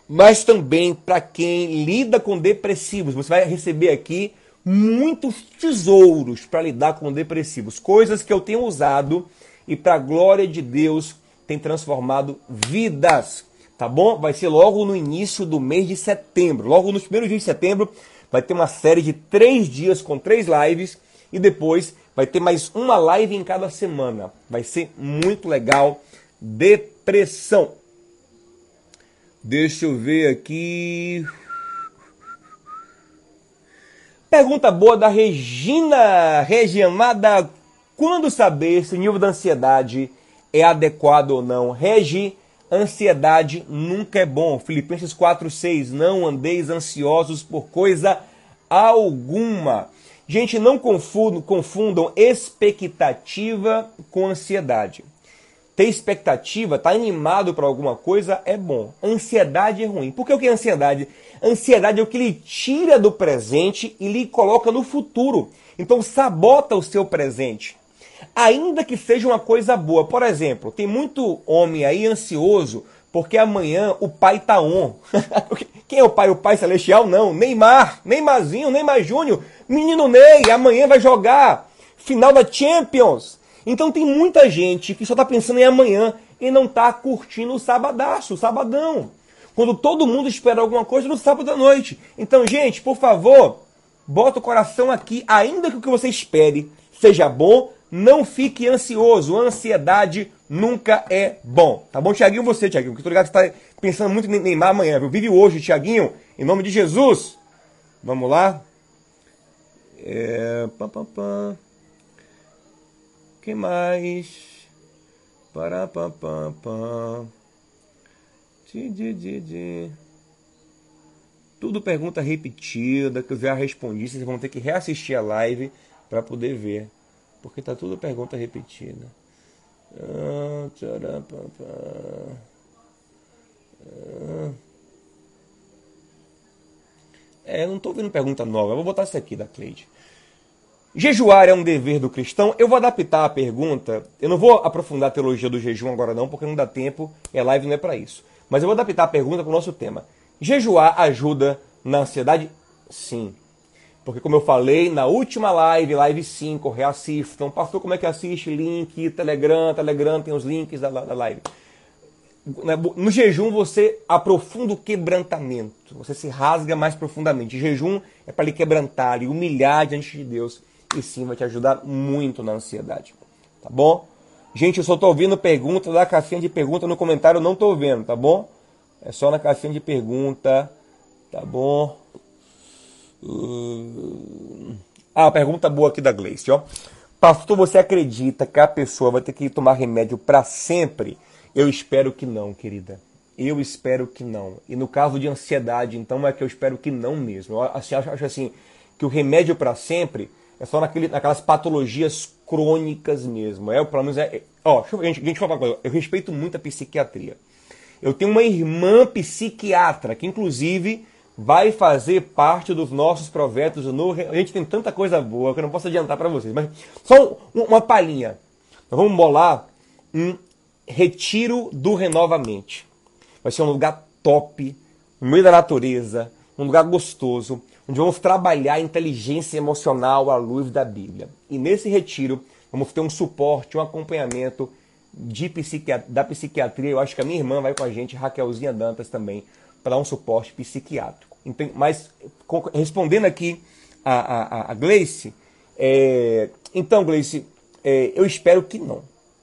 mas também para quem lida com depressivos. Você vai receber aqui muitos tesouros para lidar com depressivos, coisas que eu tenho usado e para a glória de Deus tem transformado vidas. Tá bom? Vai ser logo no início do mês de setembro. Logo nos primeiros dias de setembro vai ter uma série de três dias com três lives e depois vai ter mais uma live em cada semana. Vai ser muito legal. Depressão. Deixa eu ver aqui. Pergunta boa da Regina Regiamada quando saber se o nível de ansiedade é adequado ou não? Regi, ansiedade nunca é bom. Filipenses 4:6 Não andeis ansiosos por coisa alguma. Gente, não confundam, confundam expectativa com ansiedade. Ter expectativa, estar tá animado para alguma coisa é bom. Ansiedade é ruim. Por que o que é ansiedade? Ansiedade é o que lhe tira do presente e lhe coloca no futuro. Então sabota o seu presente ainda que seja uma coisa boa. Por exemplo, tem muito homem aí ansioso porque amanhã o pai tá on. <laughs> Quem é o pai? O pai celestial? Não. Neymar, Neymarzinho, Neymar Júnior, menino Ney, amanhã vai jogar final da Champions. Então tem muita gente que só tá pensando em amanhã e não tá curtindo o sabadaço, o sabadão. Quando todo mundo espera alguma coisa no sábado à noite. Então, gente, por favor, bota o coração aqui, ainda que o que você espere seja bom, não fique ansioso. Ansiedade nunca é bom. Tá bom, Tiaguinho? Você, Tiaguinho, que tô ligado que você tá pensando muito em Neymar amanhã, viu? Vive hoje, Tiaguinho, em nome de Jesus. Vamos lá. É... Pam, pam, pam. Quem mais? Para, pam, pam, pam. Di, di, di, di. Tudo pergunta repetida que eu já respondi. Vocês vão ter que reassistir a live para poder ver porque tá tudo pergunta repetida. Ah, ah. É, não estou vendo pergunta nova. Eu vou botar essa aqui da Cleide. Jejuar é um dever do cristão? Eu vou adaptar a pergunta. Eu não vou aprofundar a teologia do jejum agora não, porque não dá tempo a live não é para isso. Mas eu vou adaptar a pergunta para o nosso tema. Jejuar ajuda na ansiedade? Sim. Porque como eu falei na última live, live 5, reassistam. Pastor, como é que assiste? Link, Telegram, Telegram tem os links da, da live. Né, no jejum você aprofunda o quebrantamento, você se rasga mais profundamente. O jejum é para lhe quebrantar, lhe humilhar diante de Deus. E sim, vai te ajudar muito na ansiedade. Tá bom? Gente, eu só estou ouvindo pergunta da caixinha de pergunta no comentário, eu não estou vendo, tá bom? É só na caixinha de pergunta, tá bom? Uh... Ah, pergunta boa aqui da Gleice, ó. Pastor, você acredita que a pessoa vai ter que tomar remédio para sempre? Eu espero que não, querida. Eu espero que não. E no caso de ansiedade, então, é que eu espero que não mesmo. Eu assim, acho, assim que o remédio para sempre é só naquele, naquelas patologias crônicas mesmo. É, pelo menos é. é ó, deixa eu, gente, gente falar uma coisa. Eu respeito muito a psiquiatria. Eu tenho uma irmã psiquiatra que, inclusive, vai fazer parte dos nossos projetos no. A gente tem tanta coisa boa que eu não posso adiantar para vocês, mas só uma palhinha. Nós vamos bolar um retiro do Renovamente. Vai ser um lugar top, no meio da natureza, um lugar gostoso, onde vamos trabalhar a inteligência emocional à luz da Bíblia. E nesse retiro vamos ter um suporte, um acompanhamento de psiquiatria, da psiquiatria. Eu acho que a minha irmã vai com a gente, Raquelzinha Dantas também, para um suporte psiquiátrico. Mas respondendo aqui a, a, a Gleice, é, então Gleice, é, eu espero que não.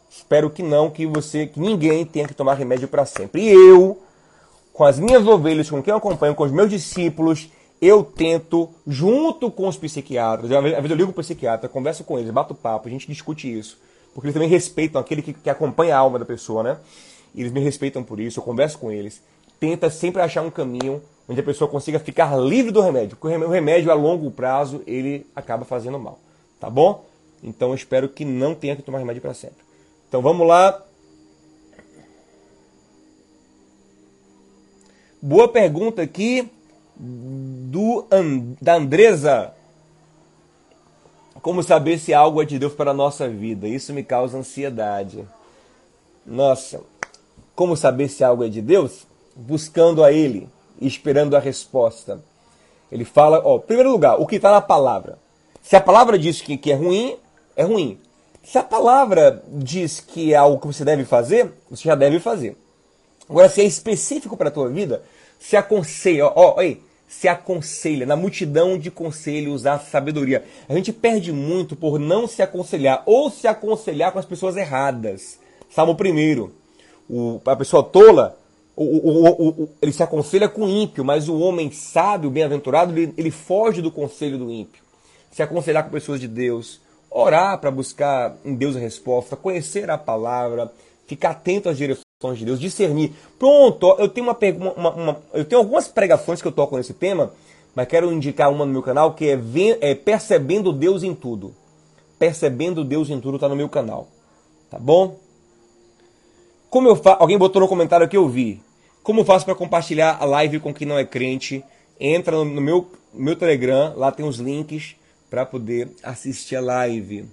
Espero que não, que você, que ninguém tenha que tomar remédio para sempre. E eu, com as minhas ovelhas, com quem eu acompanho, com os meus discípulos, eu tento, junto com os psiquiatras, às vezes eu ligo para o psiquiatra, converso com eles, bato papo, a gente discute isso. Porque eles também respeitam aquele que, que acompanha a alma da pessoa, né? Eles me respeitam por isso, eu converso com eles. Tenta sempre achar um caminho onde a pessoa consiga ficar livre do remédio. Porque o remédio a longo prazo, ele acaba fazendo mal. Tá bom? Então eu espero que não tenha que tomar remédio para sempre. Então vamos lá. Boa pergunta aqui do da Andresa. Como saber se algo é de Deus para a nossa vida? Isso me causa ansiedade. Nossa, como saber se algo é de Deus? Buscando a Ele esperando a resposta. Ele fala, ó, primeiro lugar, o que está na palavra. Se a palavra diz que, que é ruim, é ruim. Se a palavra diz que é algo que você deve fazer, você já deve fazer. Agora, se é específico para a tua vida, se aconselha, ó, ó, aí, se aconselha, na multidão de conselhos a sabedoria. A gente perde muito por não se aconselhar ou se aconselhar com as pessoas erradas. Salmo 1. O, a pessoa tola, o, o, o, ele se aconselha com o ímpio, mas o homem sábio, bem-aventurado, ele, ele foge do conselho do ímpio. Se aconselhar com pessoas de Deus, orar para buscar em Deus a resposta, conhecer a palavra, ficar atento às direções de Deus, discernir. Pronto, eu tenho uma, uma, uma, eu tenho algumas pregações que eu toco nesse tema, mas quero indicar uma no meu canal que é, é percebendo Deus em tudo. Percebendo Deus em tudo está no meu canal, tá bom? Como eu faço? Alguém botou no comentário que eu vi. Como faço para compartilhar a live com quem não é crente? Entra no meu, meu Telegram, lá tem os links para poder assistir a live.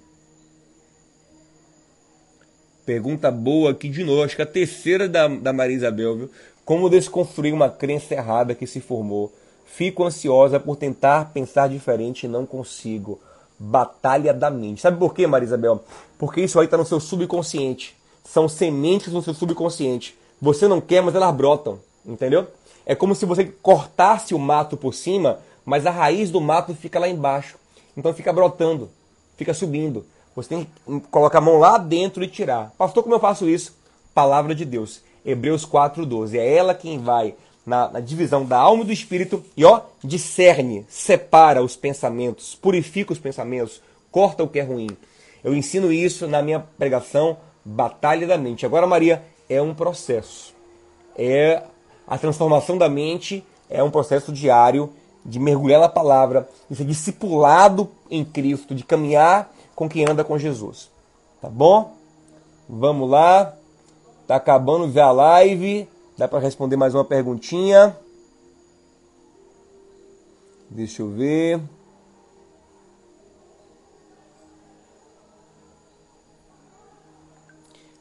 Pergunta boa aqui de novo, acho que a terceira da, da Maria Isabel, viu? Como desconstruir uma crença errada que se formou? Fico ansiosa por tentar pensar diferente e não consigo. Batalha da mente. Sabe por quê, Maria Isabel? Porque isso aí está no seu subconsciente. São sementes no seu subconsciente. Você não quer, mas elas brotam. Entendeu? É como se você cortasse o mato por cima, mas a raiz do mato fica lá embaixo. Então fica brotando, fica subindo. Você tem que colocar a mão lá dentro e tirar. Pastor, como eu faço isso? Palavra de Deus. Hebreus 4,12. É ela quem vai na, na, divisão da alma e do espírito e ó, discerne, separa os pensamentos, purifica os pensamentos, corta o que é ruim. Eu ensino isso na minha pregação Batalha da Mente. Agora, Maria, é um processo. É a transformação da mente é um processo diário de mergulhar na palavra, de ser discipulado em Cristo, de caminhar com quem anda com Jesus. Tá bom? Vamos lá. Tá acabando já a live. Dá para responder mais uma perguntinha. Deixa eu ver.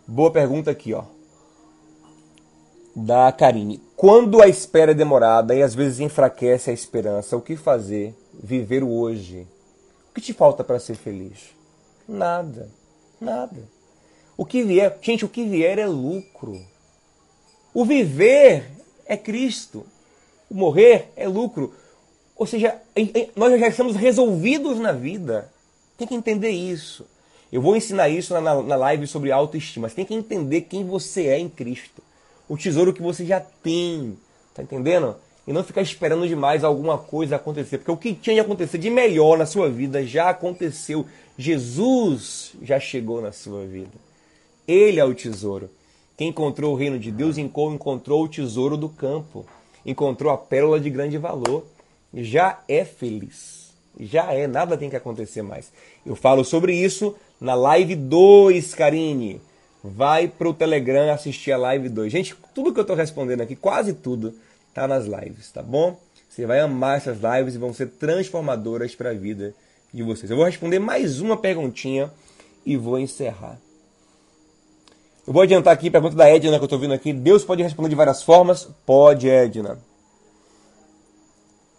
Boa pergunta aqui, ó. Da Karine. Quando a espera é demorada e às vezes enfraquece a esperança, o que fazer? Viver o hoje. O que te falta para ser feliz? Nada. Nada. O que vier, gente, o que vier é lucro. O viver é Cristo. O morrer é lucro. Ou seja, nós já estamos resolvidos na vida. Tem que entender isso. Eu vou ensinar isso na, na live sobre autoestima. Você tem que entender quem você é em Cristo. O tesouro que você já tem. Tá entendendo? E não ficar esperando demais alguma coisa acontecer. Porque o que tinha de acontecer de melhor na sua vida já aconteceu. Jesus já chegou na sua vida. Ele é o tesouro. Quem encontrou o reino de Deus encontrou o tesouro do campo. Encontrou a pérola de grande valor. Já é feliz. Já é, nada tem que acontecer mais. Eu falo sobre isso na live 2, Karine. Vai para o Telegram assistir a live 2. Gente, tudo que eu estou respondendo aqui, quase tudo, tá nas lives, tá bom? Você vai amar essas lives e vão ser transformadoras para a vida de vocês. Eu vou responder mais uma perguntinha e vou encerrar. Eu vou adiantar aqui a pergunta da Edna que eu estou vendo aqui. Deus pode responder de várias formas? Pode, Edna.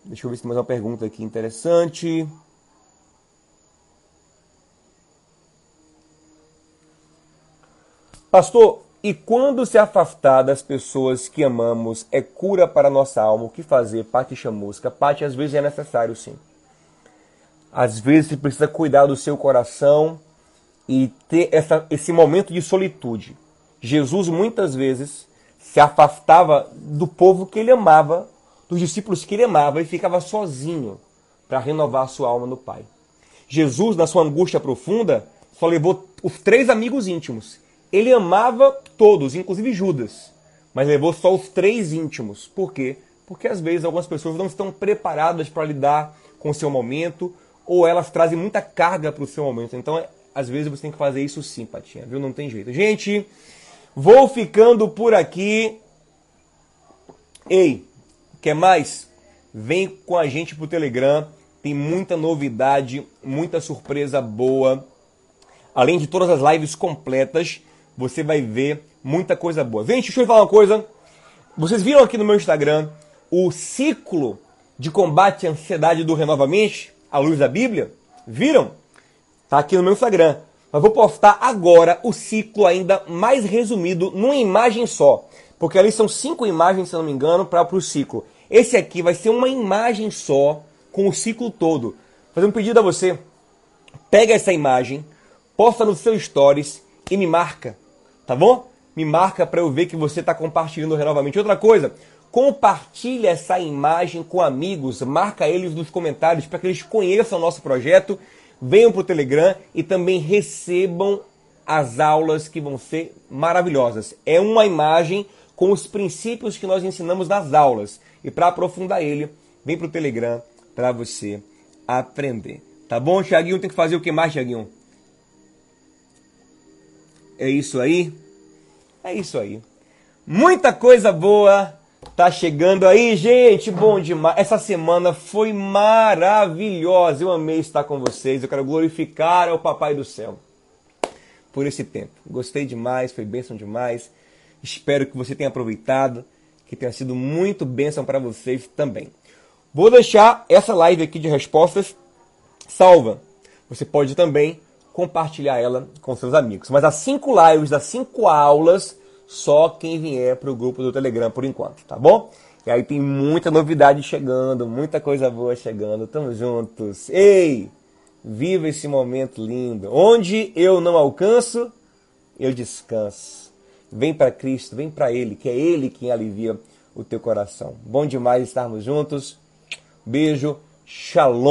Deixa eu ver se tem mais uma pergunta aqui interessante. Pastor, e quando se afastar das pessoas que amamos é cura para nossa alma, o que fazer? Pati chamusca. Pati, às vezes é necessário sim. Às vezes você precisa cuidar do seu coração e ter essa, esse momento de solitude. Jesus muitas vezes se afastava do povo que ele amava, dos discípulos que ele amava e ficava sozinho para renovar sua alma no Pai. Jesus, na sua angústia profunda, só levou os três amigos íntimos. Ele amava todos, inclusive Judas, mas levou só os três íntimos. Por quê? Porque às vezes algumas pessoas não estão preparadas para lidar com o seu momento, ou elas trazem muita carga para o seu momento. Então, às vezes você tem que fazer isso sim, Patinha, viu? Não tem jeito. Gente, vou ficando por aqui. Ei, quer mais? Vem com a gente pro Telegram. Tem muita novidade, muita surpresa boa. Além de todas as lives completas, você vai ver muita coisa boa. Gente, deixa eu falar uma coisa. Vocês viram aqui no meu Instagram o ciclo de combate à ansiedade do Renovamente, à luz da Bíblia? Viram? Tá aqui no meu Instagram. Mas vou postar agora o ciclo ainda mais resumido numa imagem só. Porque ali são cinco imagens, se não me engano, para o ciclo. Esse aqui vai ser uma imagem só com o ciclo todo. Fazer um pedido a você. Pega essa imagem, posta no seu stories e me marca. Tá bom? Me marca para eu ver que você está compartilhando renovamente. Outra coisa, compartilha essa imagem com amigos, marca eles nos comentários para que eles conheçam o nosso projeto venham para o Telegram e também recebam as aulas que vão ser maravilhosas. É uma imagem com os princípios que nós ensinamos nas aulas. E para aprofundar ele, vem para o Telegram para você aprender. Tá bom, Tiaguinho? Tem que fazer o que mais, Tiaguinho? É isso aí? É isso aí. Muita coisa boa Tá chegando aí, gente, bom demais. Essa semana foi maravilhosa. Eu amei estar com vocês. Eu quero glorificar ao Papai do Céu por esse tempo. Gostei demais, foi bênção demais. Espero que você tenha aproveitado, que tenha sido muito bênção para vocês também. Vou deixar essa live aqui de respostas salva. Você pode também compartilhar ela com seus amigos. Mas as cinco lives das cinco aulas só quem vier para o grupo do Telegram por enquanto, tá bom? E aí tem muita novidade chegando, muita coisa boa chegando. Tamo juntos. Ei, viva esse momento lindo. Onde eu não alcanço, eu descanso. Vem para Cristo, vem para Ele, que é Ele quem alivia o teu coração. Bom demais estarmos juntos. Beijo, shalom.